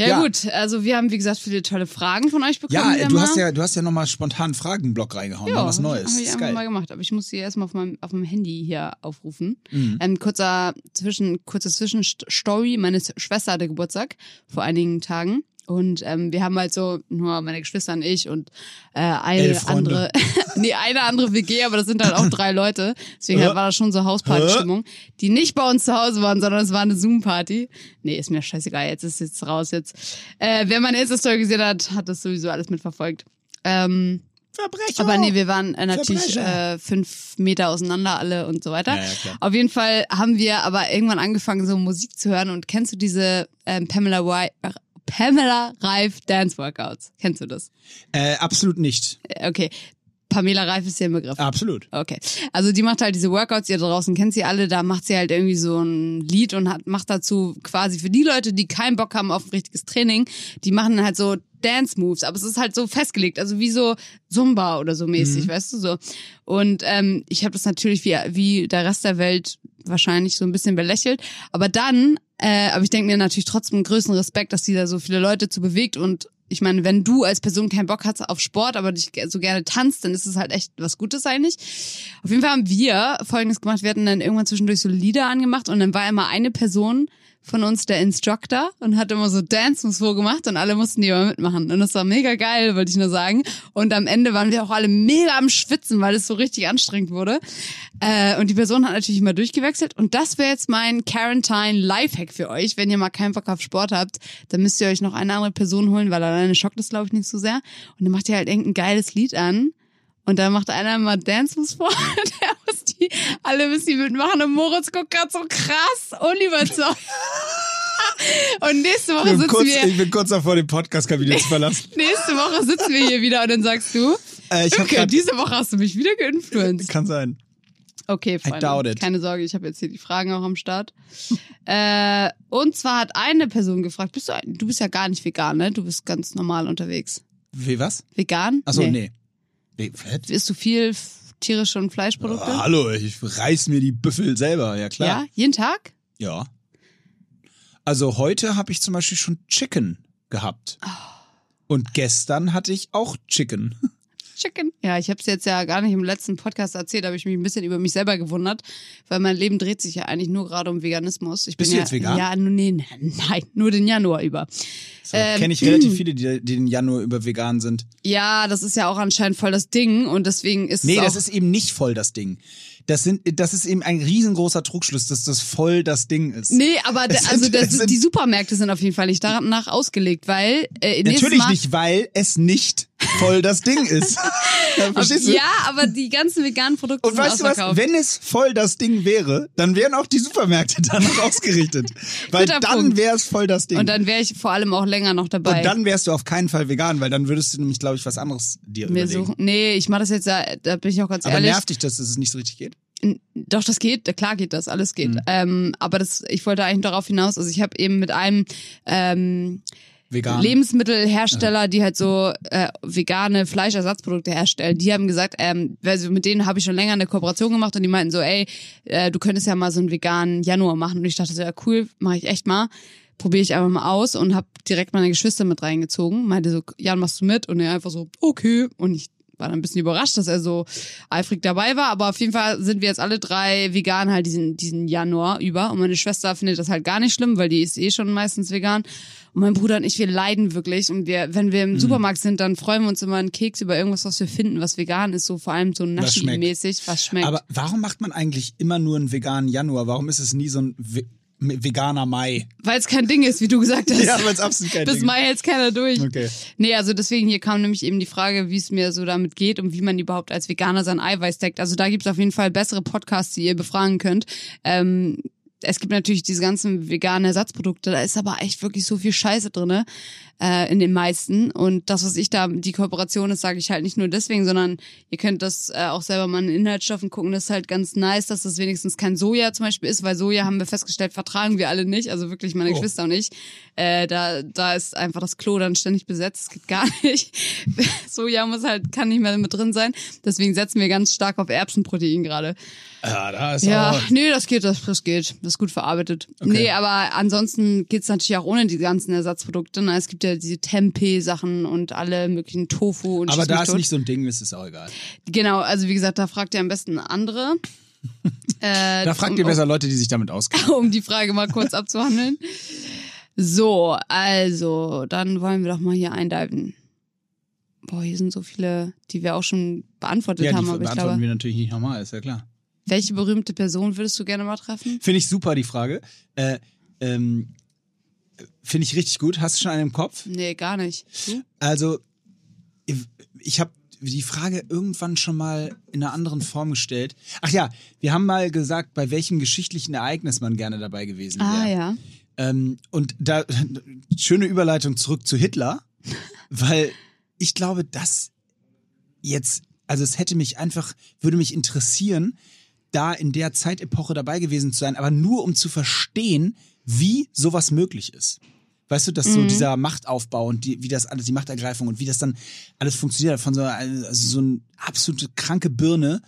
Ja, Ja. gut, also wir haben wie gesagt viele tolle Fragen von euch bekommen. Ja, du hast ja, du hast ja nochmal spontan einen Fragenblock reingehauen, mal was Neues. Habe ich geil. mal gemacht, aber ich muss sie erstmal auf meinem, auf meinem Handy hier aufrufen. Mhm. Ähm, kurzer Zwischen, kurze Zwischenstory. Meine Schwester hatte Geburtstag vor einigen Tagen. Und ähm, wir haben halt so, nur meine Geschwister und ich und äh, eine andere, [LAUGHS] nee, eine andere WG, aber das sind halt auch drei Leute. Deswegen Hä? war das schon so Hausparty-Stimmung, die nicht bei uns zu Hause waren, sondern es war eine Zoom-Party. Nee, ist mir scheißegal, jetzt ist jetzt raus jetzt. Äh, wer meine Insta-Story gesehen hat, hat das sowieso alles mitverfolgt. Ähm, Verbrecher. aber nee, wir waren äh, natürlich äh, fünf Meter auseinander alle und so weiter. Ja, ja. Auf jeden Fall haben wir aber irgendwann angefangen, so Musik zu hören. Und kennst du diese ähm, Pamela, äh, Pamela Reif Dance Workouts? Kennst du das? Äh, absolut nicht. Äh, Okay. Pamela Reif ist hier ein Begriff. Absolut. Okay. Also die macht halt diese Workouts, ihr draußen kennt sie alle, da macht sie halt irgendwie so ein Lied und hat, macht dazu quasi für die Leute, die keinen Bock haben auf ein richtiges Training, die machen dann halt so Dance Moves, aber es ist halt so festgelegt, also wie so Zumba oder so mäßig, weißt du so. Und ähm, ich habe das natürlich wie, wie der Rest der Welt wahrscheinlich so ein bisschen belächelt, aber dann, äh, aber ich denke mir natürlich trotzdem größten Respekt, dass sie da so viele Leute zu bewegt und ich meine, wenn du als Person keinen Bock hast auf Sport, aber dich so gerne tanzt, dann ist es halt echt was Gutes eigentlich. Auf jeden Fall haben wir Folgendes gemacht. Wir hatten dann irgendwann zwischendurch so Lieder angemacht und dann war immer eine Person von uns der Instructor und hat immer so Dance-Moves vorgemacht und alle mussten die immer mitmachen. Und das war mega geil, wollte ich nur sagen. Und am Ende waren wir auch alle mega am Schwitzen, weil es so richtig anstrengend wurde. Äh, und die Person hat natürlich immer durchgewechselt. Und das wäre jetzt mein Quarantine Lifehack für euch. Wenn ihr mal keinen Bock auf Sport habt, dann müsst ihr euch noch eine andere Person holen, weil alleine schockt das, glaube ich, nicht so sehr. Und dann macht ihr halt irgendein geiles Lied an. Und dann macht einer mal Dance Moves vor. [LAUGHS] Der die, alle müssen die mitmachen. Und Moritz guckt grad so krass unüberzeugt. [LAUGHS] Und nächste Woche sitzen kurz, wir, ich bin kurz davor, den Podcast-Kabinett zu verlassen. [LAUGHS] nächste Woche sitzen wir hier wieder und dann sagst du, Äh, ich okay, grad- diese Woche hast du mich wieder geinfluenced. Kann sein. Okay, Freunde. Keine Sorge, ich habe jetzt hier die Fragen auch am Start. [LAUGHS] äh, und zwar hat eine Person gefragt, bist du, du bist ja gar nicht vegan, ne? Du bist ganz normal unterwegs. Wie, was? Vegan? Achso, nee. nee. Fett? Isst du viel tierische und Fleischprodukte? Ah, hallo, ich reiß mir die Büffel selber, ja klar. Ja, jeden Tag? Ja. Also heute habe ich zum Beispiel schon Chicken gehabt. Oh. Und gestern hatte ich auch Chicken. [LAUGHS] Chicken. Ja, ich habe es jetzt ja gar nicht im letzten Podcast erzählt, habe ich mich ein bisschen über mich selber gewundert, weil mein Leben dreht sich ja eigentlich nur gerade um Veganismus. Ich Bist bin du ja, jetzt vegan? Ja, nee, nein, nur den Januar über. So, Ähm, Kenne ich relativ viele, die, die den Januar über vegan sind. Ja, das ist ja auch anscheinend voll das Ding und deswegen ist Nee, das ist eben nicht voll das Ding. Das, sind, das ist eben ein riesengroßer Trugschluss, dass das voll das Ding ist. Nee, aber sind- also sind- die Supermärkte sind auf jeden Fall nicht danach ausgelegt, weil äh, Natürlich Mal, nicht, weil es nicht voll das Ding ist. [LAUGHS] Verstehst du? Ja, aber die ganzen veganen Produkte Und sind weißt du was? Wenn es voll das Ding wäre, dann wären auch die Supermärkte [LAUGHS] danach ausgerichtet. Weil Guter dann wäre es voll das Ding. und dann wäre ich vor allem auch länger noch dabei. Und dann wärst du auf keinen Fall vegan, weil dann würdest du nämlich, glaube ich, was anderes dir mir überlegen. suchen. Nee, ich mache das jetzt, ja, da bin ich auch ganz Aber ehrlich. nervt dich, dass es nicht so richtig geht? Doch, das geht, klar geht das, alles geht. Mhm. Ähm, aber das, ich wollte eigentlich darauf hinaus, also ich habe eben mit einem ähm, Vegan. Lebensmittelhersteller, die halt so äh, vegane Fleischersatzprodukte herstellen, die haben gesagt, ähm, also mit denen habe ich schon länger eine Kooperation gemacht und die meinten so, ey, äh, du könntest ja mal so einen veganen Januar machen. Und ich dachte so, ja cool, mache ich echt mal. Probiere ich einfach mal aus und habe direkt meine Geschwister mit reingezogen. Meinte so, Jan, machst du mit? Und er einfach so, okay. Und ich war dann ein bisschen überrascht, dass er so eifrig dabei war. Aber auf jeden Fall sind wir jetzt alle drei vegan halt diesen, diesen Januar über. Und meine Schwester findet das halt gar nicht schlimm, weil die ist eh schon meistens vegan. Und mein Bruder und ich, wir leiden wirklich. Und wir, wenn wir im Mhm. Supermarkt sind, dann freuen wir uns immer einen Keks über irgendwas, was wir finden, was vegan ist. So vor allem so. Naschi-mäßig, was schmeckt. Aber warum macht man eigentlich immer nur einen veganen Januar? Warum ist es nie so ein veganer Mai? Weil es kein Ding ist, wie du gesagt hast. Ja, weil es absolut kein [LAUGHS] Bis Ding Mai hält's keiner durch. Okay. Nee, also deswegen hier kam nämlich eben die Frage, wie es mir so damit geht und wie man überhaupt als Veganer sein Eiweiß deckt. Also da gibt's auf jeden Fall bessere Podcasts, die ihr befragen könnt. Ähm, es gibt natürlich diese ganzen veganen Ersatzprodukte, da ist aber echt wirklich so viel Scheiße drinne äh, in den meisten. Und das, was ich da, die Kooperation ist, sage ich halt nicht nur deswegen, sondern ihr könnt das äh, auch selber mal in den Inhaltsstoffen gucken. Das ist halt ganz nice, dass das wenigstens kein Soja zum Beispiel ist, weil Soja haben wir festgestellt, vertragen wir alle nicht. Also wirklich meine Oh. Geschwister und ich. Äh, da, da ist einfach das Klo dann ständig besetzt. Das geht gar [LAUGHS] nicht. Soja muss halt, kann nicht mehr mit drin sein. Deswegen setzen wir ganz stark auf Erbsenprotein gerade. Ja, da ist Ja, auch... nee, das geht, das, das geht. Das ist gut verarbeitet. Nee, aber ansonsten geht's natürlich auch ohne die ganzen Ersatzprodukte. Ne? Es gibt ja diese Tempeh-Sachen und alle möglichen Tofu und Aber da ist nicht so ein Ding, ist es auch egal. Genau, also wie gesagt, da fragt ihr am besten andere. [LAUGHS] äh, Da fragt um, ihr besser Leute, die sich damit auskennen. [LAUGHS] Um die Frage mal kurz abzuhandeln. So, also, dann wollen wir doch mal hier eindiven. Boah, hier sind so viele, die wir auch schon beantwortet Ja, die haben, aber ich beantworten glaube, wir natürlich nicht nochmal, ist ja klar. Welche berühmte Person würdest du gerne mal treffen? Finde ich super, die Frage. Äh, ähm, Finde ich richtig gut. Hast du schon einen im Kopf? Nee, gar nicht. Du? Also, ich, habe die Frage irgendwann schon mal in einer anderen Form gestellt. Ach ja, wir haben mal gesagt, bei welchem geschichtlichen Ereignis man gerne dabei gewesen wäre. Ah, ja. Ähm, und da [LAUGHS] schöne Überleitung zurück zu Hitler, weil ich glaube, dass jetzt, also es hätte mich einfach, würde mich interessieren, da in der Zeitepoche dabei gewesen zu sein, aber nur um zu verstehen, wie sowas möglich ist. Weißt du, dass so dieser Machtaufbau und die, wie das alles, die Machtergreifung und wie das dann alles funktioniert, von so, also so eine absolute kranke Birne,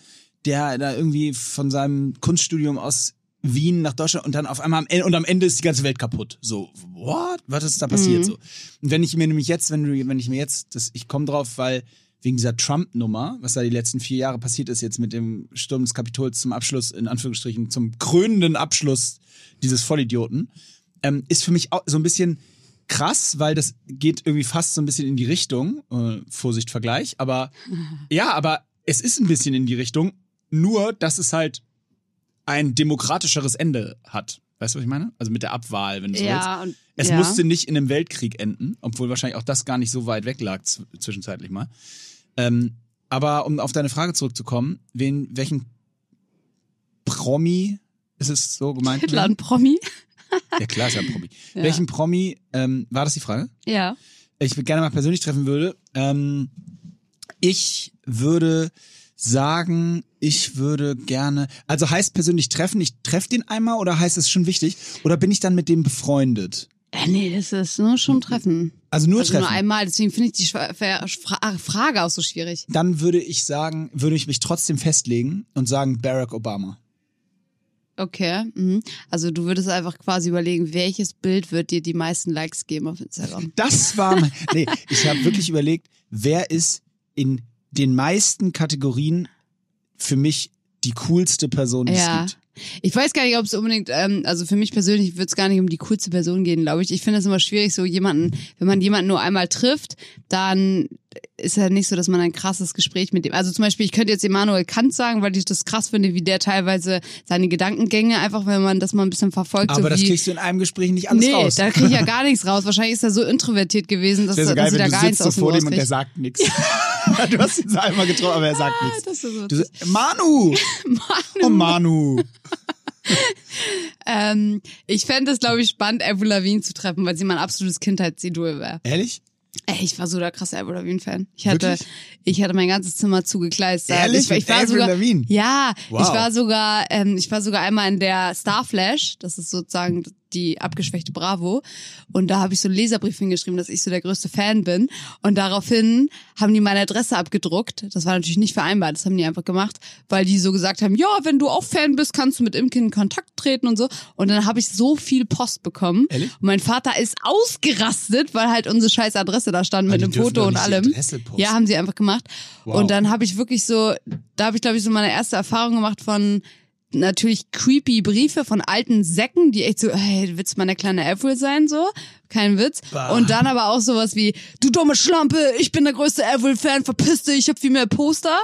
der da irgendwie von seinem Kunststudium aus Wien nach Deutschland und dann auf einmal am Ende, und am Ende ist die ganze Welt kaputt. So, what? Was ist da passiert? So. Und wenn ich mir nämlich jetzt, wenn du, wenn ich mir jetzt, das, ich komme drauf, weil wegen dieser Trump-Nummer, was da die letzten vier Jahre passiert ist, jetzt mit dem Sturm des Kapitols zum Abschluss, in Anführungsstrichen, zum krönenden Abschluss dieses Vollidioten, ähm, ist für mich auch so ein bisschen krass, weil das geht irgendwie fast so ein bisschen in die Richtung, äh, Vorsicht, Vergleich, aber [LAUGHS] ja, aber es ist ein bisschen in die Richtung, nur dass es halt ein demokratischere Ende hat. Weißt du, was ich meine? Also mit der Abwahl, wenn du so willst. Ja, und, Es ja. musste nicht in einem Weltkrieg enden, obwohl wahrscheinlich auch das gar nicht so weit weg lag zwischenzeitlich mal. Ähm, aber um auf deine Frage zurückzukommen, wen, welchen Promi ist es so gemeint? Hitler und Promi. [LAUGHS] Ja klar, ist ja ein Promi. Ja. Welchen Promi, ähm, war das die Frage? Ja. Ich würde gerne mal persönlich treffen würde. Ähm, ich würde sagen, ich würde gerne, also heißt persönlich treffen, ich treffe den einmal oder heißt es schon wichtig? Oder bin ich dann mit dem befreundet? Äh, nee, das ist nur schon Treffen. Also nur Also treffen. nur einmal, deswegen finde ich die Fra Frage auch so schwierig. dann würde ich sagen, würde ich mich trotzdem festlegen und sagen Barack Obama. Okay. Mhm. Also du würdest einfach quasi überlegen, welches Bild wird dir die meisten Likes geben auf Instagram. Das war mein, nee, ich habe wirklich überlegt, wer ist in den meisten Kategorien für mich die coolste Person, die Ja. es gibt. Ich weiß gar nicht, ob es unbedingt, ähm, also für mich persönlich wird es gar nicht um die coolste Person gehen, glaube ich. Ich finde es immer schwierig, so jemanden, wenn man jemanden nur einmal trifft, dann ist ja nicht so, dass man ein krasses Gespräch mit dem. Also zum Beispiel, ich könnte jetzt Immanuel Kant sagen, weil ich das krass finde, wie der teilweise seine Gedankengänge, einfach wenn man das mal ein bisschen verfolgt. Aber so das wie, kriegst du in einem Gespräch nicht alles nee, raus. da kriege ich ja [LAUGHS] gar nichts raus. Wahrscheinlich ist er so introvertiert gewesen, dass, Das so dass geil, ich da wenn du gar nichts so vor dem und der sagt nichts. [LAUGHS] [LAUGHS] du hast ihn einmal getroffen, aber er sagt nichts. Das ist so Du so, [LAUGHS] Manu! Oh Manu! [LAUGHS] ähm, ich fände es, glaube ich, spannend, Avril Lavigne zu treffen, weil sie mein absolutes Kindheitsidol wäre. Ehrlich? Ey, ich war so der krasse Avril Lavigne-Fan. Ich hatte, Wirklich? ich hatte mein ganzes Zimmer zugekleistert. Ehrlich? Ich, war- ich war Avril sogar, Lavigne? Ja, Wow. ich war sogar, ähm, ich war sogar einmal in der Starflash. Das ist sozusagen die abgeschwächte Bravo. Und da habe ich so einen Leserbrief hingeschrieben, dass ich so der größte Fan bin. Und daraufhin haben die meine Adresse abgedruckt. Das war natürlich nicht vereinbart. Das haben die einfach gemacht, weil die so gesagt haben, ja, wenn du auch Fan bist, kannst du mit Imke in Kontakt treten und so. Und dann habe ich so viel Post bekommen. Ehrlich? Und mein Vater ist ausgerastet, weil halt unsere scheiß Adresse da stand Aber mit einem Foto und allem. Ja, haben sie einfach gemacht. Wow. Und dann habe ich wirklich so, da habe ich glaube ich so meine erste Erfahrung gemacht von natürlich creepy Briefe von alten Säcken, die echt so, hey, willst du meine kleine Avril sein, so? Kein Witz. Bah. Und dann aber auch sowas wie, du dumme Schlampe, ich bin der größte Avril-Fan, verpiss dich, ich hab viel mehr Poster.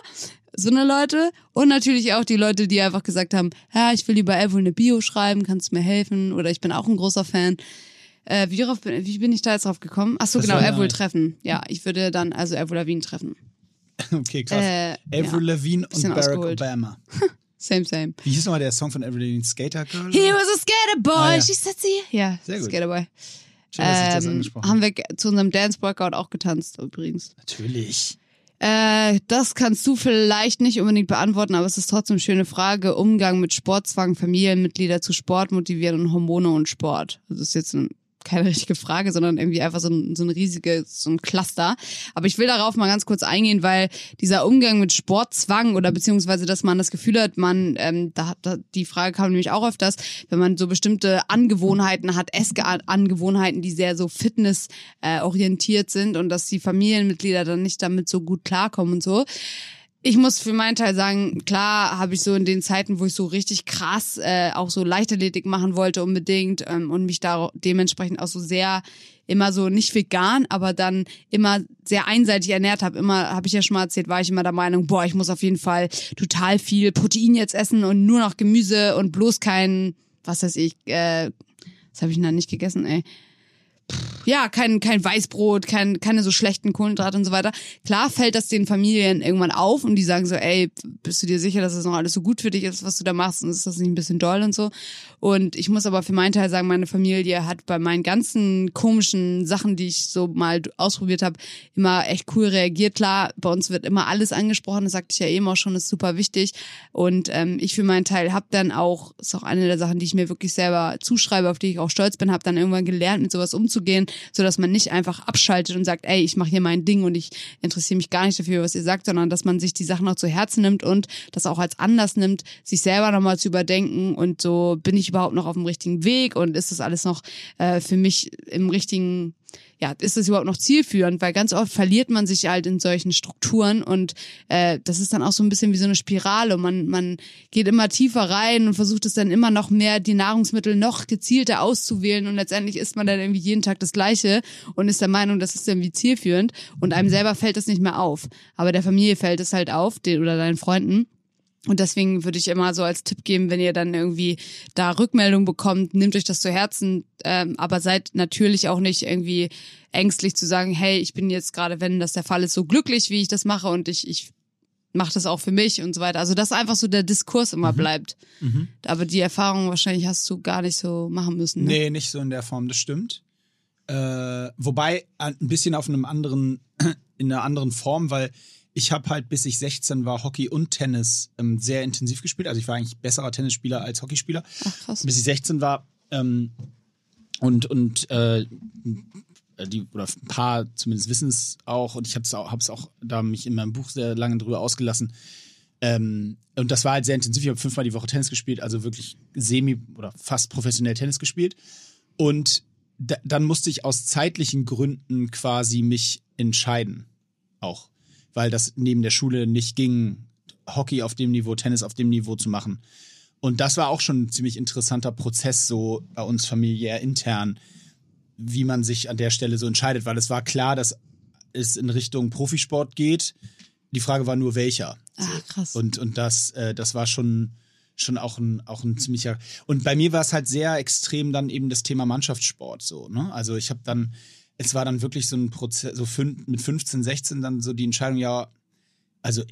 So eine Leute. Und natürlich auch die Leute, die einfach gesagt haben, ja, ich will lieber Avril eine Bio schreiben, kannst du mir helfen? Oder ich bin auch ein großer Fan. Äh, wie, darauf bin, wie bin ich da jetzt drauf gekommen? Ach so, Das genau, Avril treffen. Ja, ich würde dann also Avril Lavigne treffen. [LAUGHS] Okay, krass. Äh, Avril ja. Lavigne und Barack ausgeholt. Obama. [LAUGHS] Same, same. Wie hieß nochmal der Song von Lavigne? Skater Girl? He was a skater boy, Ah, ja. she said sie. Ja, Sehr gut. Skater boy. Schön, dass ich das Ähm, angesprochen haben wir zu unserem Dance-Workout auch getanzt übrigens. Natürlich. Äh, das kannst du vielleicht nicht unbedingt beantworten, aber es ist trotzdem eine schöne Frage. Umgang mit Sportzwang, Familienmitglieder zu Sport motivieren und Hormone und Sport. Das ist jetzt ein, keine richtige Frage, sondern irgendwie einfach so ein, so ein riesiges, so ein Cluster. Aber ich will darauf mal ganz kurz eingehen, weil dieser Umgang mit Sportzwang oder beziehungsweise, dass man das Gefühl hat, man, ähm, da, da die Frage kam nämlich auch öfters, wenn man so bestimmte Angewohnheiten hat, Essangewohnheiten, die sehr so Fitness äh, sind und dass die Familienmitglieder dann nicht damit so gut klarkommen und so. Ich muss für meinen Teil sagen, klar habe ich so in den Zeiten, wo ich so richtig krass äh, auch so Leichtathletik machen wollte unbedingt ähm, und mich da dementsprechend auch so sehr immer so nicht vegan, aber dann immer sehr einseitig ernährt habe. Immer, habe ich ja schon mal erzählt, war ich immer der Meinung, boah, ich muss auf jeden Fall total viel Protein jetzt essen und nur noch Gemüse und bloß kein, was weiß ich, äh, was habe ich denn da nicht gegessen, ey? Ja, kein, kein Weißbrot, kein, keine so schlechten Kohlenhydrate und so weiter. Klar fällt das den Familien irgendwann auf und die sagen so, ey, bist du dir sicher, dass das noch alles so gut für dich ist, was du da machst und ist das nicht ein bisschen doll und so. Und ich muss aber für meinen Teil sagen, meine Familie hat bei meinen ganzen komischen Sachen, die ich so mal ausprobiert habe, immer echt cool reagiert. Klar, bei uns wird immer alles angesprochen, das sagte ich ja eben auch schon, ist super wichtig. Und ähm, ich für meinen Teil habe dann auch, ist auch eine der Sachen, die ich mir wirklich selber zuschreibe, auf die ich auch stolz bin, habe dann irgendwann gelernt, mit sowas umzugehen, so dass man nicht einfach abschaltet und sagt, ey, ich mache hier mein Ding und ich interessiere mich gar nicht dafür, was ihr sagt, sondern dass man sich die Sachen auch zu Herzen nimmt und das auch als Anlass nimmt, sich selber nochmal zu überdenken und so bin ich überhaupt noch auf dem richtigen Weg und ist das alles noch äh, für mich im richtigen ja, ist das überhaupt noch zielführend? Weil ganz oft verliert man sich halt in solchen Strukturen und äh, das ist dann auch so ein bisschen wie so eine Spirale. Man, man geht immer tiefer rein und versucht es dann immer noch mehr, die Nahrungsmittel noch gezielter auszuwählen und letztendlich isst man dann irgendwie jeden Tag das Gleiche und ist der Meinung, das ist irgendwie zielführend und einem selber fällt es nicht mehr auf. Aber der Familie fällt es halt auf, den, oder deinen Freunden. Und deswegen würde ich immer so als Tipp geben, wenn ihr dann irgendwie da Rückmeldung bekommt, nehmt euch das zu Herzen, ähm, aber seid natürlich auch nicht irgendwie ängstlich zu sagen, hey, ich bin jetzt gerade, wenn das der Fall ist, so glücklich, wie ich das mache und ich, ich mache das auch für mich und so weiter. Also dass einfach so der Diskurs immer bleibt. Aber die Erfahrung wahrscheinlich hast du gar nicht so machen müssen. Ne? Nee, nicht so in der Form, das stimmt. Äh, wobei ein bisschen auf einem anderen, [CLEARS THROAT] in einer anderen Form, weil ich habe halt bis ich 16 war Hockey und Tennis ähm, sehr intensiv gespielt. Also ich war eigentlich besserer Tennisspieler als Hockeyspieler. Ach krass. Bis ich 16 war ähm, und und äh, die oder ein paar zumindest wissen es auch und ich habe es auch, hab's auch da mich in meinem Buch sehr lange drüber ausgelassen. Ähm, und das war halt sehr intensiv. Ich habe fünfmal die Woche Tennis gespielt, also wirklich semi oder fast professionell Tennis gespielt. Und da, dann musste ich aus zeitlichen Gründen quasi mich entscheiden. Auch. Weil das neben der Schule nicht ging, Hockey auf dem Niveau, Tennis auf dem Niveau zu machen. Und das war auch schon ein ziemlich interessanter Prozess, so bei uns familiär intern, wie man sich an der Stelle so entscheidet, weil es war klar, dass es in Richtung Profisport geht. Die Frage war nur, welcher. Ah, krass. Und, und das, äh, das war schon, schon auch ein, auch ein ziemlicher. Und bei mir war es halt sehr extrem dann eben das Thema Mannschaftssport so. Ne? Also ich habe dann, es war dann wirklich so ein Prozess, so mit 15, 16 dann so die Entscheidung, ja, also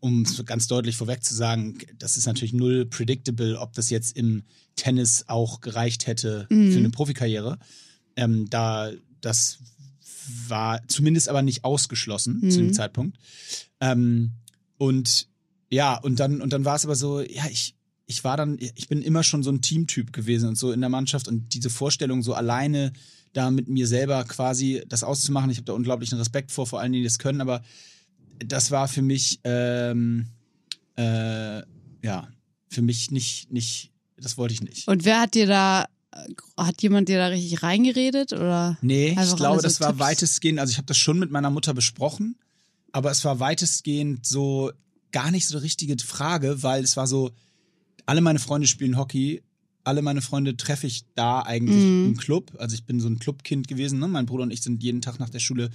um es ganz deutlich vorweg zu sagen, das ist natürlich null predictable, ob das jetzt im Tennis auch gereicht hätte Mhm. für eine Profikarriere. Ähm, da das war zumindest aber nicht ausgeschlossen zu dem Mhm. Zeitpunkt. Ähm, und ja, und dann, und dann war es aber so, ja, ich, ich war dann, ich bin immer schon so ein Teamtyp gewesen und so in der Mannschaft und diese Vorstellung, so alleine da mit mir selber quasi das auszumachen, ich habe da unglaublichen Respekt vor, vor allen, die das können, aber das war für mich, ähm, äh, ja, für mich nicht, nicht, das wollte ich nicht. Und wer hat dir da, hat jemand dir da richtig reingeredet oder? Nee, ich glaube, so das war Tipps? weitestgehend, also ich habe das schon mit meiner Mutter besprochen, aber es war weitestgehend so gar nicht so eine richtige Frage, weil es war so, alle meine Freunde spielen Hockey, alle meine Freunde treffe ich da eigentlich Mhm. im Club. Also ich bin so ein Clubkind gewesen. Ne? Mein Bruder und ich sind jeden Tag nach der Schule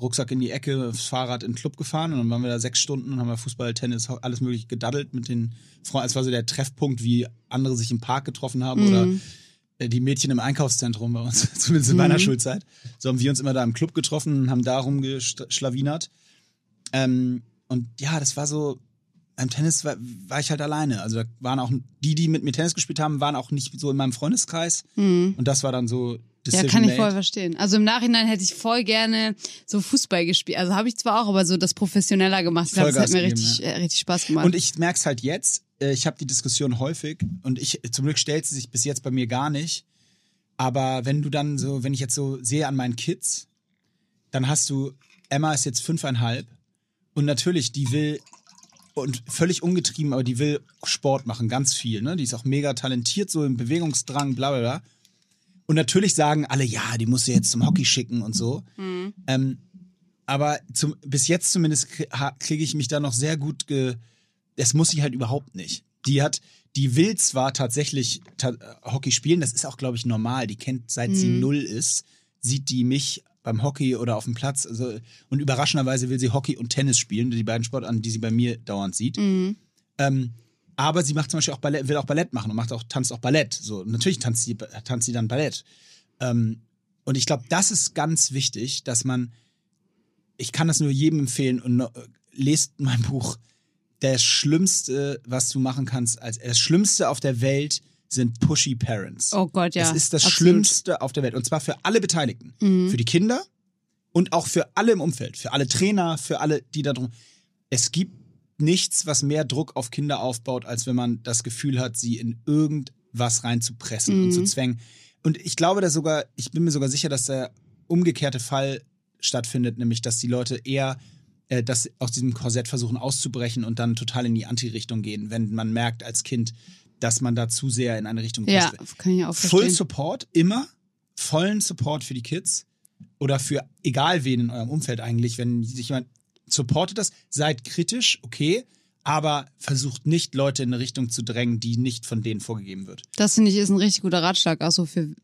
Rucksack in die Ecke, aufs Fahrrad in den Club gefahren und dann waren wir da sechs Stunden und haben wir Fußball, Tennis, alles mögliche gedaddelt mit den Freunden. Es war so der Treffpunkt, wie andere sich im Park getroffen haben oder Mhm. äh, die Mädchen im Einkaufszentrum bei uns, [LAUGHS] zumindest in meiner Mhm. Schulzeit. So haben wir uns immer da im Club getroffen und haben da rumgeschlawinert. Ähm, und ja, das war so, beim Tennis war, war ich halt alleine. Also da waren auch die, die mit mir Tennis gespielt haben, waren auch nicht so in meinem Freundeskreis. Mhm. Und das war dann so Ja, Decision kann ich made. voll verstehen. Also im Nachhinein hätte ich voll gerne so Fußball gespielt. Also habe ich zwar auch, aber so das professioneller gemacht. Ich glaube, das hat mir richtig, äh, richtig Spaß gemacht. Und ich merke es halt jetzt, äh, ich habe die Diskussion häufig und ich, zum Glück stellt sie sich bis jetzt bei mir gar nicht. Aber wenn du dann so, wenn ich jetzt so sehe an meinen Kids, dann hast du, Emma ist jetzt fünfeinhalb und natürlich, die will und völlig ungetrieben, aber die will Sport machen, ganz viel. Ne? Die ist auch mega talentiert, so im Bewegungsdrang, bla bla bla. Und natürlich sagen alle, ja, die musst du jetzt zum Hockey schicken und so. Ähm, aber zum, bis jetzt zumindest kriege ich mich da noch sehr gut ge. Das muss sie halt überhaupt nicht. Die hat, die will zwar tatsächlich ta äh, Hockey spielen, das ist auch, glaube ich, normal. Die kennt, seit sie null ist, sieht die mich beim Hockey oder auf dem Platz. Also, und überraschenderweise will sie Hockey und Tennis spielen, die beiden Sportarten, die sie bei mir dauernd sieht. Mhm. Ähm, aber sie macht zum Beispiel auch Ballett, will auch Ballett machen und macht auch, tanzt auch Ballett. So, natürlich tanzt sie, tanzt sie dann Ballett. Ähm, und ich glaube, das ist ganz wichtig, dass man, ich kann das nur jedem empfehlen und no- lest mein Buch. Das Schlimmste, was du machen kannst, als das Schlimmste auf der Welt sind pushy Parents. oh Gott, ja. Es ist das absolut. Schlimmste auf der Welt. Und zwar für alle Beteiligten. Für die Kinder und auch für alle im Umfeld. Für alle Trainer, für alle, die da drum. Es gibt nichts, was mehr Druck auf Kinder aufbaut, als wenn man das Gefühl hat, sie in irgendwas reinzupressen und zu zwängen. Und ich glaube da sogar, ich bin mir sogar sicher, dass der umgekehrte Fall stattfindet, nämlich dass die Leute eher äh, das aus diesem Korsett versuchen auszubrechen und dann total in die Anti-Richtung gehen, wenn man merkt als Kind, dass man da zu sehr in eine Richtung Ja, pusht. kann ich auch Full verstehen. Support, immer. Vollen Support für die Kids. Oder für egal wen in eurem Umfeld eigentlich, wenn sich jemand supportet das, seid kritisch, okay, aber versucht nicht Leute in eine Richtung zu drängen, die nicht von denen vorgegeben wird. Das finde ich ist ein richtig guter Ratschlag, auch so für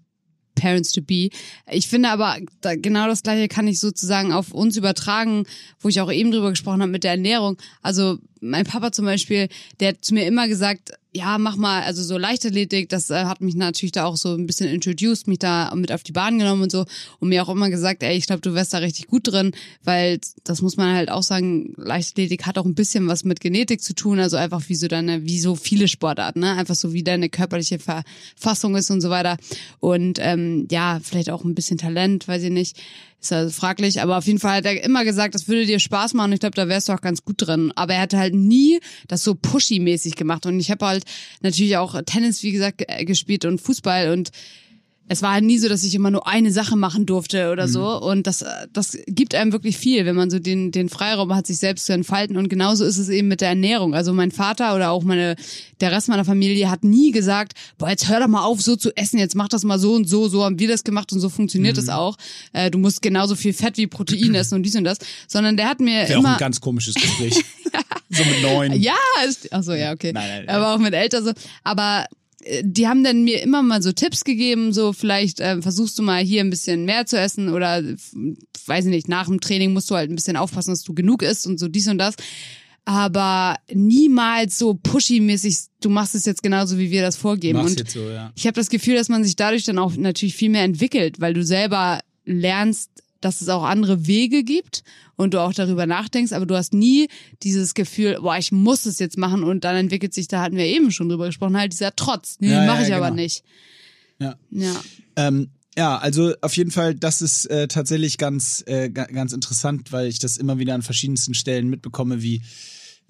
Parents to be. Ich finde aber, da, genau das gleiche kann ich sozusagen auf uns übertragen, wo ich auch eben drüber gesprochen habe mit der Ernährung. Also mein Papa zum Beispiel, der hat zu mir immer gesagt, ja, mach mal, also so Leichtathletik, das äh, hat mich natürlich da auch so ein bisschen introduced, mich da mit auf die Bahn genommen und so und mir auch immer gesagt, ey, ich glaube, du wärst da richtig gut drin, weil das muss man halt auch sagen, Leichtathletik hat auch ein bisschen was mit Genetik zu tun, also einfach wie so deine, wie so viele Sportarten, ne? Einfach so wie deine körperliche Verfassung ist und so weiter. Und ähm, ja, vielleicht auch ein bisschen Talent, weiß ich nicht. Ist also fraglich, aber auf jeden Fall hat er immer gesagt, das würde dir Spaß machen. Ich glaube, da wärst du auch ganz gut drin. Aber er hat halt nie das so pushy-mäßig gemacht. Und ich habe halt natürlich auch Tennis, wie gesagt, ge- gespielt und Fußball und es war halt nie so, dass ich immer nur eine Sache machen durfte oder so. Mhm. Und das, das gibt einem wirklich viel, wenn man so den, den Freiraum hat, sich selbst zu entfalten. Und genauso ist es eben mit der Ernährung. Also mein Vater oder auch meine, der Rest meiner Familie hat nie gesagt, boah, jetzt hör doch mal auf, so zu essen, jetzt mach das mal so und so, so haben wir das gemacht und so funktioniert Mhm. es auch. Äh, du musst genauso viel Fett wie Protein essen und dies und das. Sondern der hat mir Wäre auch immer. ein ganz komisches Gespräch. [LAUGHS] so mit neun. Ja, ist, ach so, ja, okay. Nein, nein, nein. Aber auch mit Eltern so. Aber äh, die haben dann mir immer mal so Tipps gegeben, so vielleicht ähm, versuchst du mal hier ein bisschen mehr zu essen oder weiß ich nicht, nach dem Training musst du halt ein bisschen aufpassen, dass du genug isst und so dies und das. Aber niemals so pushy-mäßig, du machst es jetzt genauso, wie wir das vorgeben. Mach's und so, ja. ich habe das Gefühl, dass man sich dadurch dann auch natürlich viel mehr entwickelt, weil du selber lernst, dass es auch andere Wege gibt und du auch darüber nachdenkst, aber du hast nie dieses Gefühl, boah, ich muss es jetzt machen und dann entwickelt sich, da hatten wir eben schon drüber gesprochen, halt dieser Trotz. Nee, Ja, mache ja, ich aber genau. nicht. Ja. Ja. Ähm, ja, also auf jeden Fall, das ist äh, tatsächlich ganz, äh, ga- ganz interessant, weil ich das immer wieder an verschiedensten Stellen mitbekomme, wie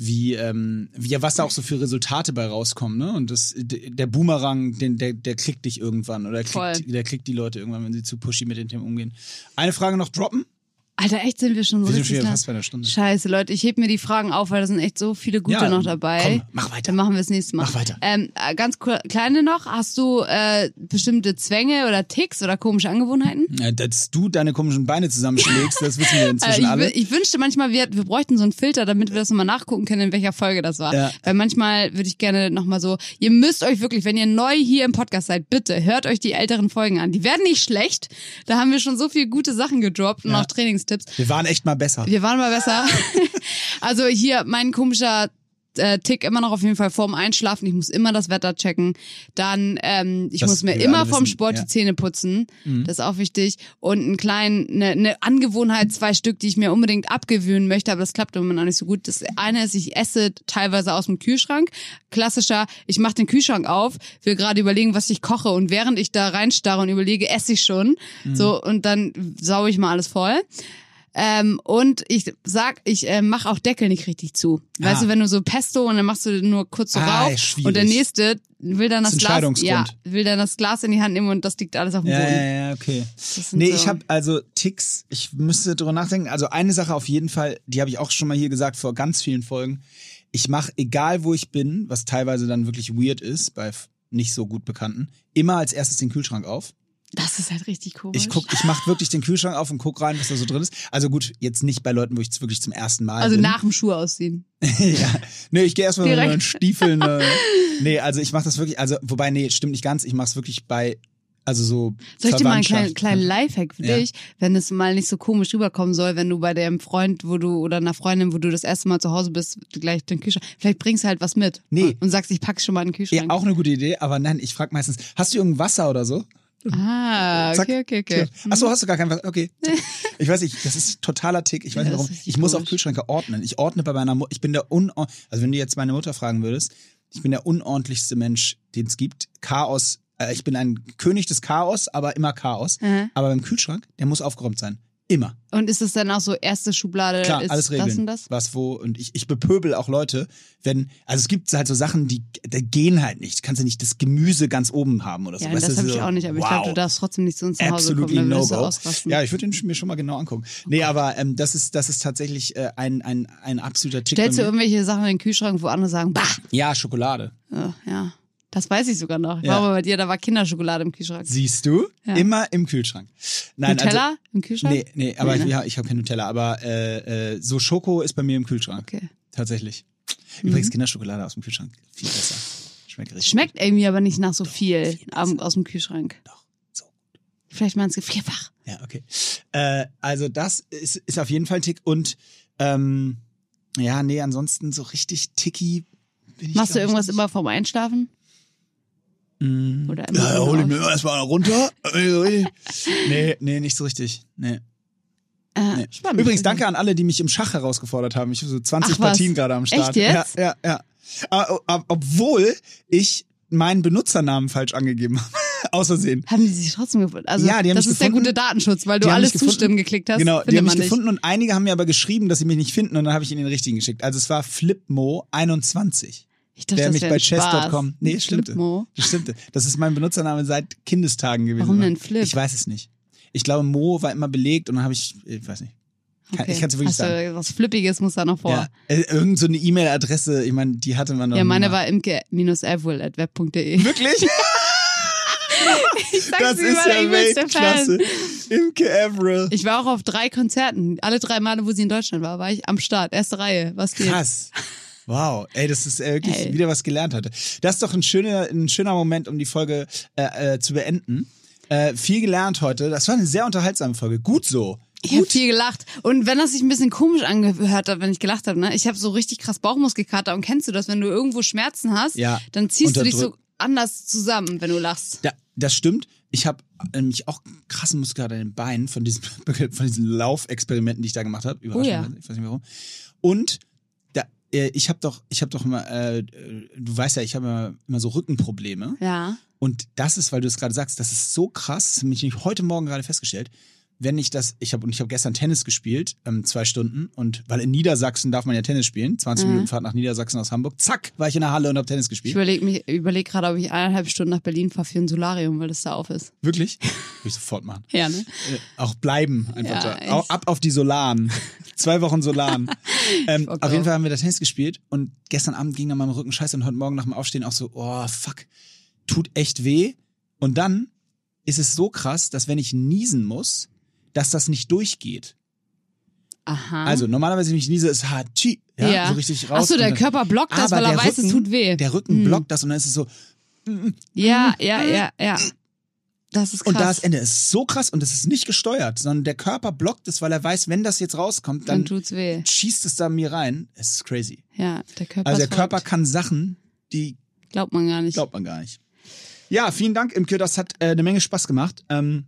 wie, ähm, wie ja, was da auch so für Resultate bei rauskommen, ne? Und das, der Boomerang, den, der, der kriegt dich irgendwann oder kriegt, der kriegt die Leute irgendwann, wenn sie zu pushy mit den Themen umgehen. Eine Frage noch droppen? Alter, echt sind wir schon so Wir sind schon fast bei einer Stunde. Scheiße, Leute, ich heb mir die Fragen auf, weil da sind echt so viele gute Ja, noch dabei. komm, mach weiter. Dann machen wir es nächstes Mal. Mach weiter. Ähm, äh, ganz kleine noch, hast du äh, bestimmte Zwänge oder Ticks oder komische Angewohnheiten? Ja, dass du deine komischen Beine zusammenschlägst, das wissen wir [LAUGHS] Äh, inzwischen ich, alle. ich wünschte manchmal, wir, wir bräuchten so einen Filter, damit wir das nochmal nachgucken können, in welcher Folge das war. Ja. Weil manchmal würde ich gerne nochmal so, ihr müsst euch wirklich, wenn ihr neu hier im Podcast seid, bitte hört euch die älteren Folgen an. Die werden nicht schlecht. Da haben wir schon so viele gute Sachen gedroppt und auch Trainingstipps. Wir waren echt mal besser. Wir waren mal besser. [LAUGHS] also hier mein komischer äh, Tick immer noch auf jeden Fall vorm Einschlafen. Ich muss immer das Wetter checken. Dann ähm, ich Das muss mir immer vom Sport ja. Mhm. die Zähne putzen. Das ist auch wichtig. Und einen kleinen, eine ne Angewohnheit, zwei Stück, die ich mir unbedingt abgewöhnen möchte, aber das klappt im Moment auch nicht so gut. Das eine ist, ich esse teilweise aus dem Kühlschrank. Klassischer, ich mache den Kühlschrank auf, will gerade überlegen, was ich koche und während ich da reinstarre und überlege, esse ich schon. Mhm. So und dann sauge ich mal alles voll. Ähm, und ich sag, ich äh, mache auch Deckel nicht richtig zu. Weißt Ah. du, wenn du so Pesto und dann machst du nur kurz so Ah, rauf schwierig. und der nächste will dann Das das Glas, ja, will dann das Glas in die Hand nehmen und das liegt alles auf dem Ja, Boden. ja, ja, okay. Nee, so- ich habe also Ticks, ich müsste drüber nachdenken. Also eine Sache auf jeden Fall, die habe ich auch schon mal hier gesagt vor ganz vielen Folgen. Ich mache, egal wo ich bin, was teilweise dann wirklich weird ist, bei nicht so gut Bekannten, immer als erstes den Kühlschrank auf. Das ist halt richtig komisch. Ich guck, ich mache wirklich den Kühlschrank auf und guck rein, was da so drin ist. Also gut, jetzt nicht bei Leuten, wo ich es wirklich zum ersten Mal also bin. nach dem Schuh ausziehen. [LAUGHS] ja. Nee, ich gehe erstmal mit meinen Stiefeln. Äh, [LAUGHS] nee, also ich mache das wirklich, also wobei, nee, stimmt nicht ganz. Ich mache es wirklich bei, also so. Soll ich dir mal einen kleinen, kleinen Lifehack für Ja. dich, wenn es mal nicht so komisch rüberkommen soll, wenn du bei dem Freund, wo du oder einer Freundin, wo du das erste Mal zu Hause bist, gleich den Kühlschrank. Vielleicht bringst du halt was mit. Nee. Und sagst, ich pack's schon mal in den Ja, Kühlschrank. auch eine gute Idee, aber nein, ich frage meistens, hast du irgendein Wasser oder so? Ah, Zack, okay, okay, okay. Tür. Achso, hast du gar kein Wasser? Okay. [LAUGHS] Ich weiß nicht, das ist totaler Tick. Ich weiß Ja, nicht warum. Ich muss auch. Kühlschränke ordnen. Ich ordne bei meiner Mutter. Ich bin der unor also wenn du jetzt meine Mutter fragen würdest, ich bin der unordentlichste Mensch, den es gibt. Chaos. Äh, ich bin ein König des Chaos, aber immer Chaos. Mhm. Aber beim Kühlschrank, der muss aufgeräumt sein. Immer. Und ist es dann auch so, erste Schublade Klar, ist alles regeln. das und das? Was, wo. Und ich, ich bepöbel auch Leute, wenn, also es gibt halt so Sachen, die, die gehen halt nicht. Kannst du nicht das Gemüse ganz oben haben oder so. Ja, weißt das du, habe ich so, auch nicht, aber ich wow. glaube, du darfst trotzdem nicht zu uns nach Hause Absolutely kommen, no du go. Ja, ich würde den mir schon mal genau angucken. Nee, aber ähm, das ist das ist tatsächlich äh, ein, ein, ein absoluter Tick. Stellst du irgendwelche Sachen in den Kühlschrank, wo andere sagen, bah, Ja, Schokolade. ja, ja. Das weiß ich sogar noch. Ich Ja. war bei dir, da war Kinderschokolade im Kühlschrank. Siehst du? Ja. Immer im Kühlschrank. Nein, Nutella im Kühlschrank? Also, nee, nee, aber Nee, ne? ich, ja, ich habe kein Nutella, aber äh, äh, so Schoko ist bei mir im Kühlschrank. Okay. Mhm. Tatsächlich. Übrigens Kinderschokolade aus dem Kühlschrank viel besser. Schmeckt richtig. Schmeckt irgendwie aber nicht nach so viel am, aus dem Kühlschrank. Doch. So. Vielleicht mal ins Gefrierfach. Ja, okay. Äh, also das ist, ist auf jeden Fall ein Tick und ähm, ja, nee, ansonsten so richtig ticky bin ich Machst du irgendwas immer vorm Einschlafen? Oder immer Ja, hol ich mir erstmal runter. nee, nee, nicht so richtig. Nee. Äh, nee. spannend. Übrigens, danke an alle, die mich im Schach herausgefordert haben. Ich habe so 20 Ach. Partien gerade am Start. Echt jetzt? Ja, ja, ja. Obwohl ich meinen Benutzernamen falsch angegeben habe. [LAUGHS] Aus Versehen. Haben die sich trotzdem gefunden? Also, Ja, die haben das ist der gefunden. gute Datenschutz, weil du alles gefunden. zustimmen geklickt hast. Genau, die haben mich man nicht. gefunden und einige haben mir aber geschrieben, dass sie mich nicht finden und dann habe ich ihnen den richtigen geschickt. Also es war Flipmo 21. Ich dachte, der das mich bei chess.com. Nee, es stimmte. Flipmo. Das stimmte. Das ist mein Benutzername seit Kindestagen gewesen. Warum denn Flip? Ich weiß es nicht. Ich glaube, Mo war immer belegt und dann habe ich, ich weiß nicht. Kann, Okay. Ich kann es wirklich Hast sagen. was Flippiges muss da noch vor. Ja, äh, irgend so eine E-Mail-Adresse, ich meine, die hatte man noch. Ja, meine war imke-elwohl.web.de. Wirklich? [LAUGHS] Ich sag's Das ist ja Weltklasse. Imke Avril. Ich war auch auf drei Konzerten. Alle drei Male, wo sie in Deutschland war, war ich am Start. Erste Reihe. Was geht? Krass. Wow, ey, das ist äh, wirklich Ey. wieder was gelernt heute. Das ist doch ein schöner, ein schöner Moment, um die Folge äh, äh, zu beenden. Äh, viel gelernt heute. Das war eine sehr unterhaltsame Folge. Gut so. Ich habe viel gelacht. Und wenn das sich ein bisschen komisch angehört hat, wenn ich gelacht habe, ne? Ich habe so richtig krass Bauchmuskelkater. Und kennst du das, wenn du irgendwo Schmerzen hast, Ja. dann ziehst du dich so anders zusammen, wenn du lachst. Ja, das stimmt. Ich habe nämlich auch krassen Muskelkater in den Beinen von diesen, [LAUGHS] von diesen Laufexperimenten, die ich da gemacht habe. Oh ja. Ich weiß nicht warum. Und ich habe doch, ich habe doch immer, äh, äh, du weißt ja, ich habe immer, immer so Rückenprobleme. Ja. Und das ist, weil du es gerade sagst, das ist so krass, das habe ich nämlich heute Morgen gerade festgestellt. Wenn ich das, ich habe und ich habe gestern Tennis gespielt, ähm, zwei Stunden und weil in Niedersachsen darf man ja Tennis spielen, 20 Minuten Fahrt nach Niedersachsen aus Hamburg, zack, war ich in der Halle und habe Tennis Ich gespielt. überlege mich, überleg gerade, ob ich eineinhalb Stunden nach Berlin fahre für ein Solarium, weil das da auf ist. Wirklich? [LAUGHS] Würde ich sofort machen. Ja, ne? Äh, auch bleiben einfach Ja, da. echt. Au- Ab auf die Solaren. Zwei Wochen Solaren. [LAUGHS] ähm, Bock auf jeden. Fall haben wir da Tennis gespielt und gestern Abend ging dann meinem Rücken scheiße und heute Morgen nach dem Aufstehen auch so, oh fuck, tut echt weh. Und dann ist es so krass, dass wenn ich niesen muss, dass das nicht durchgeht. Aha. Also normalerweise, wenn ich niese, ist Hachi, ja, Ja. so richtig raus. Ach so, der Körper blockt das, weil er weiß, es Rücken- tut weh. Der Rücken Hm. blockt das und dann ist es so, Ja, ja, ja, ja. Das ist krass. und da ist Ende. Es ist so krass und es ist nicht gesteuert, sondern der Körper blockt es, weil er weiß, wenn das jetzt rauskommt, dann dann tut's weh. schießt es da mir rein. Es ist crazy. Ja, der Körper Also der Körper verrückt. kann Sachen, die Glaubt man gar nicht. glaubt man gar nicht. Ja, vielen Dank, Imke. Das hat äh, eine Menge Spaß gemacht. Ähm,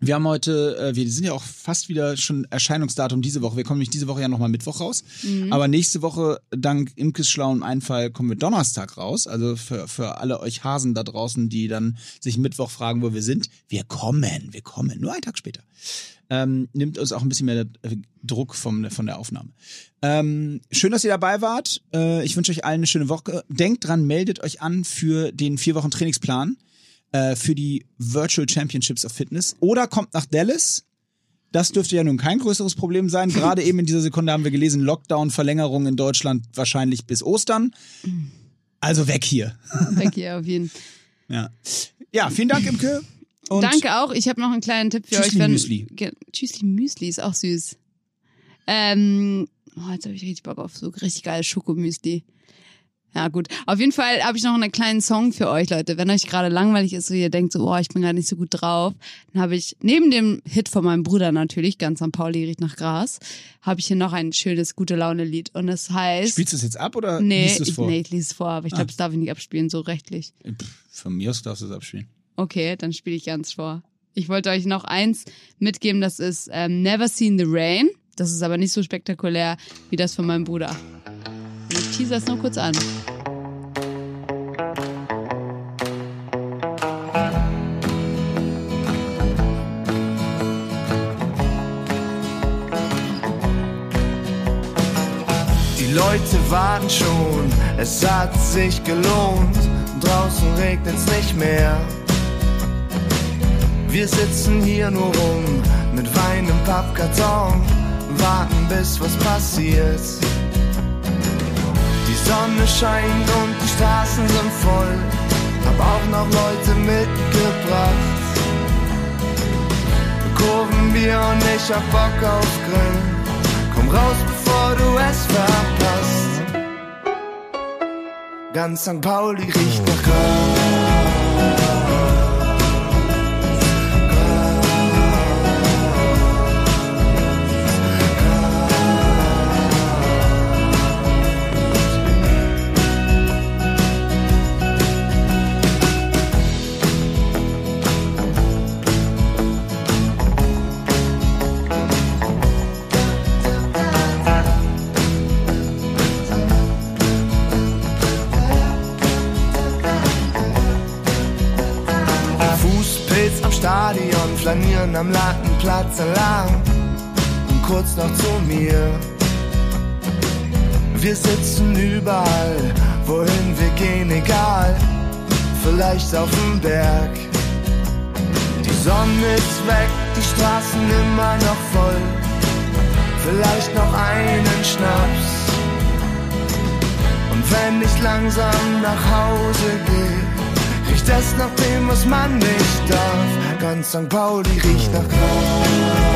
wir haben heute, äh, wir sind ja auch fast wieder schon Erscheinungsdatum diese Woche. Wir kommen nämlich diese Woche ja nochmal Mittwoch raus. Mhm. Aber nächste Woche, dank Imkes schlauen Einfall, kommen wir Donnerstag raus. Also für, für alle euch Hasen da draußen, die dann sich Mittwoch fragen, wo wir sind. Wir kommen, wir kommen. Nur einen Tag später. Ähm, nimmt uns auch ein bisschen mehr Druck vom, von der Aufnahme. Ähm, schön, dass ihr dabei wart. Äh, ich wünsche euch allen eine schöne Woche. Denkt dran, meldet euch an für den vier Wochen Trainingsplan äh, für die Virtual Championships of Fitness oder kommt nach Dallas. Das dürfte ja nun kein größeres Problem sein. Gerade eben in dieser Sekunde haben wir gelesen, Lockdown-Verlängerung in Deutschland wahrscheinlich bis Ostern. Also weg hier. [LAUGHS] Weg hier auf jeden [LAUGHS] Ja, ja vielen Dank, Imke. Und Danke auch. Ich habe noch einen kleinen Tipp für Tschüssli euch. Wenn, Müsli. Tschüssli Müsli ist auch süß. Ähm, oh, jetzt habe ich richtig Bock auf so richtig geiles Schokomüsli. Ja, gut. Auf jeden Fall habe ich noch einen kleinen Song für euch, Leute. Wenn euch gerade langweilig ist, so ihr denkt so, oh, ich bin gerade nicht so gut drauf, dann habe ich neben dem Hit von meinem Bruder natürlich, ganz St. Pauli riecht nach Gras, habe ich hier noch ein schönes gute Laune Lied und es heißt Spielst du es jetzt ab oder Nee, liest du es ich, vor? nee, ich lese es vor, aber ich glaube, das darf ich nicht abspielen, so rechtlich. Pff, Von mir aus darfst du es abspielen. Okay, dann spiele ich ganz vor. Ich wollte euch noch eins mitgeben, das ist ähm, Never Seen the Rain. Das ist aber nicht so spektakulär wie das von meinem Bruder. Teaser es nur kurz an. Die Leute warten schon, es hat sich gelohnt. Draußen regnet's nicht mehr. Wir sitzen hier nur rum mit Wein im Pappkarton, warten bis was passiert. Sonne scheint und die Straßen sind voll. Hab auch noch Leute mitgebracht. Kurvenbier und ich hab Bock auf Grillen. Komm raus, bevor du es verpasst. Ganz St. Pauli riecht nach Gras. Flanieren am Lattenplatz entlang und kurz noch zu mir. Wir sitzen überall, wohin wir gehen, egal, vielleicht auf den Berg. Die Sonne ist weg, die Straßen immer noch voll, vielleicht noch einen Schnaps. Und wenn ich langsam nach Hause gehe, riecht es nach dem, was man nicht darf. Ganz St. Pauli riecht nach Gras.